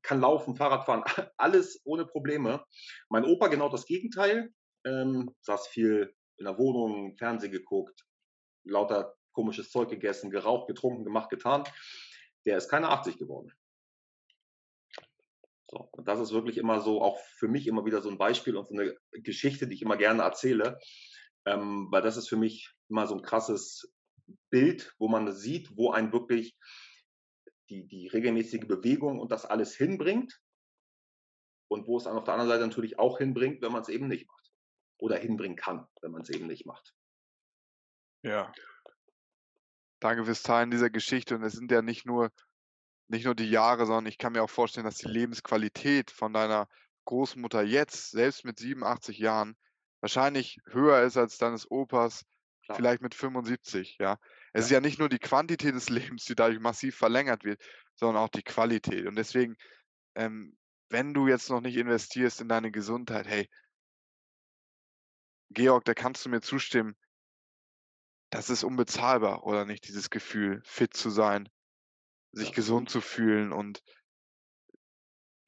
Speaker 2: kann laufen, Fahrrad fahren, alles ohne Probleme. Mein Opa genau das Gegenteil, ähm, saß viel in der Wohnung, Fernsehen geguckt, lauter komisches Zeug gegessen, geraucht, getrunken, gemacht, getan. Der ist keine 80 geworden. So, und das ist wirklich immer so, auch für mich immer wieder so ein Beispiel und so eine Geschichte, die ich immer gerne erzähle, ähm, weil das ist für mich immer so ein krasses Bild, wo man sieht, wo ein wirklich die, die regelmäßige Bewegung und das alles hinbringt und wo es dann auf der anderen Seite natürlich auch hinbringt, wenn man es eben nicht macht. Oder hinbringen kann, wenn man es eben nicht macht.
Speaker 1: Ja. Danke fürs Teilen dieser Geschichte. Und es sind ja nicht nur nicht nur die Jahre, sondern ich kann mir auch vorstellen, dass die Lebensqualität von deiner Großmutter jetzt, selbst mit 87 Jahren, wahrscheinlich höher ist als deines Opas, Klar. vielleicht mit 75, ja. Es ja. ist ja nicht nur die Quantität des Lebens, die dadurch massiv verlängert wird, sondern auch die Qualität. Und deswegen, ähm, wenn du jetzt noch nicht investierst in deine Gesundheit, hey, Georg, da kannst du mir zustimmen, das ist unbezahlbar, oder nicht, dieses Gefühl, fit zu sein, sich gesund zu fühlen und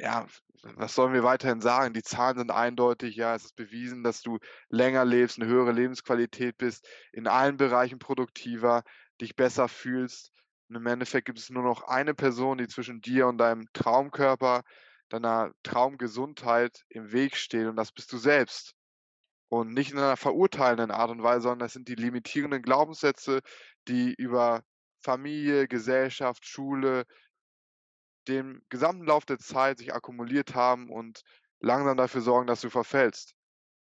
Speaker 1: ja, was sollen wir weiterhin sagen? Die Zahlen sind eindeutig, ja, es ist bewiesen, dass du länger lebst, eine höhere Lebensqualität bist, in allen Bereichen produktiver, dich besser fühlst. Und im Endeffekt gibt es nur noch eine Person, die zwischen dir und deinem Traumkörper, deiner Traumgesundheit im Weg steht und das bist du selbst. Und nicht in einer verurteilenden Art und Weise, sondern das sind die limitierenden Glaubenssätze, die über Familie, Gesellschaft, Schule, den gesamten Lauf der Zeit sich akkumuliert haben und langsam dafür sorgen, dass du verfällst.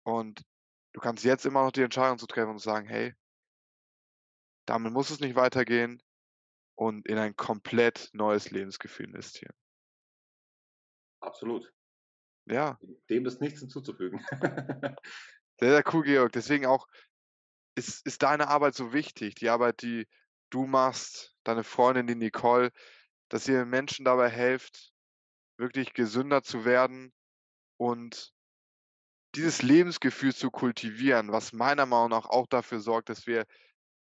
Speaker 1: Und du kannst jetzt immer noch die Entscheidung zu treffen und sagen, hey, damit muss es nicht weitergehen und in ein komplett neues Lebensgefühl investieren.
Speaker 2: Absolut.
Speaker 1: Ja.
Speaker 2: Dem ist nichts hinzuzufügen.
Speaker 1: sehr, sehr cool, Georg. Deswegen auch ist, ist deine Arbeit so wichtig. Die Arbeit, die du machst, deine Freundin, die Nicole, dass ihr Menschen dabei helft, wirklich gesünder zu werden und dieses Lebensgefühl zu kultivieren, was meiner Meinung nach auch dafür sorgt, dass wir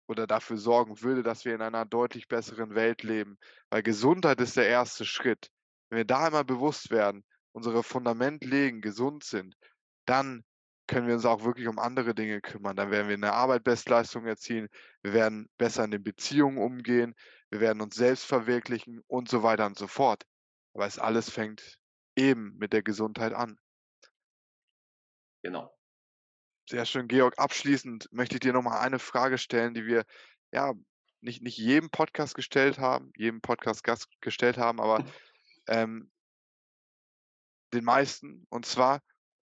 Speaker 1: oder dafür sorgen würde, dass wir in einer deutlich besseren Welt leben. Weil Gesundheit ist der erste Schritt. Wenn wir da einmal bewusst werden, unsere Fundament legen, gesund sind, dann können wir uns auch wirklich um andere Dinge kümmern. Dann werden wir in der Arbeit Bestleistungen erzielen, wir werden besser in den Beziehungen umgehen, wir werden uns selbst verwirklichen und so weiter und so fort. Aber es alles fängt eben mit der Gesundheit an.
Speaker 2: Genau.
Speaker 1: Sehr schön, Georg. Abschließend möchte ich dir noch mal eine Frage stellen, die wir ja nicht, nicht jedem Podcast gestellt haben, jedem Podcast-Gast gestellt haben, aber ähm, den meisten. Und zwar,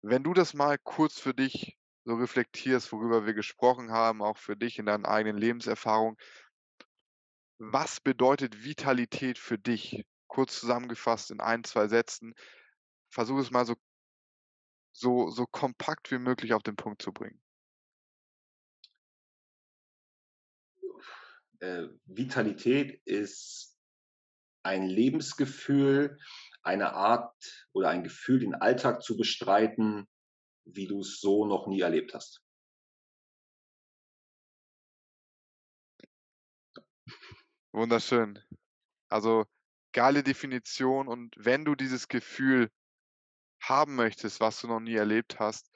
Speaker 1: wenn du das mal kurz für dich so reflektierst, worüber wir gesprochen haben, auch für dich in deinen eigenen Lebenserfahrungen, was bedeutet Vitalität für dich? Kurz zusammengefasst in ein, zwei Sätzen. Versuch es mal so, so, so kompakt wie möglich auf den Punkt zu bringen.
Speaker 2: Äh, Vitalität ist ein Lebensgefühl, eine Art oder ein Gefühl, den Alltag zu bestreiten, wie du es so noch nie erlebt hast.
Speaker 1: Wunderschön. Also geile Definition und wenn du dieses Gefühl haben möchtest, was du noch nie erlebt hast,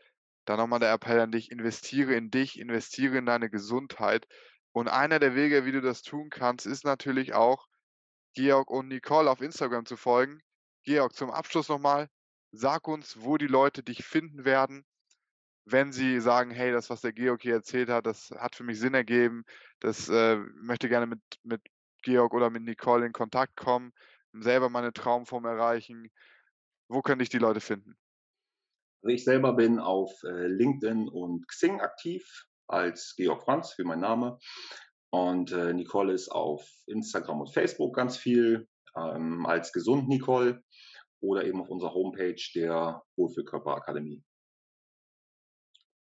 Speaker 1: dann nochmal der Appell an dich, investiere in dich, investiere in deine Gesundheit. Und einer der Wege, wie du das tun kannst, ist natürlich auch, Georg und Nicole auf Instagram zu folgen. Georg, zum Abschluss nochmal, sag uns, wo die Leute dich finden werden, wenn sie sagen, hey, das, was der Georg hier erzählt hat, das hat für mich Sinn ergeben, das äh, möchte gerne mit, mit Georg oder mit Nicole in Kontakt kommen, selber meine Traumform erreichen. Wo können dich die Leute finden?
Speaker 2: Also ich selber bin auf äh, LinkedIn und Xing aktiv als Georg Franz, wie mein Name. Und äh, Nicole ist auf Instagram und Facebook ganz viel ähm, als Gesund Nicole oder eben auf unserer Homepage der Wohlfühlkörperakademie.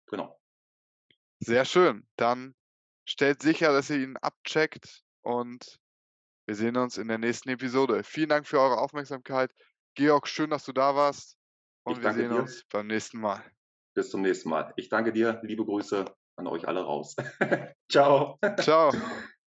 Speaker 2: Genau.
Speaker 1: Sehr schön. Dann stellt sicher, dass ihr ihn abcheckt und wir sehen uns in der nächsten Episode. Vielen Dank für eure Aufmerksamkeit. Georg, schön, dass du da warst und wir sehen dir. uns beim nächsten Mal.
Speaker 2: Bis zum nächsten Mal. Ich danke dir. Liebe Grüße. an euch alle raus. Ciao.
Speaker 1: Ciao.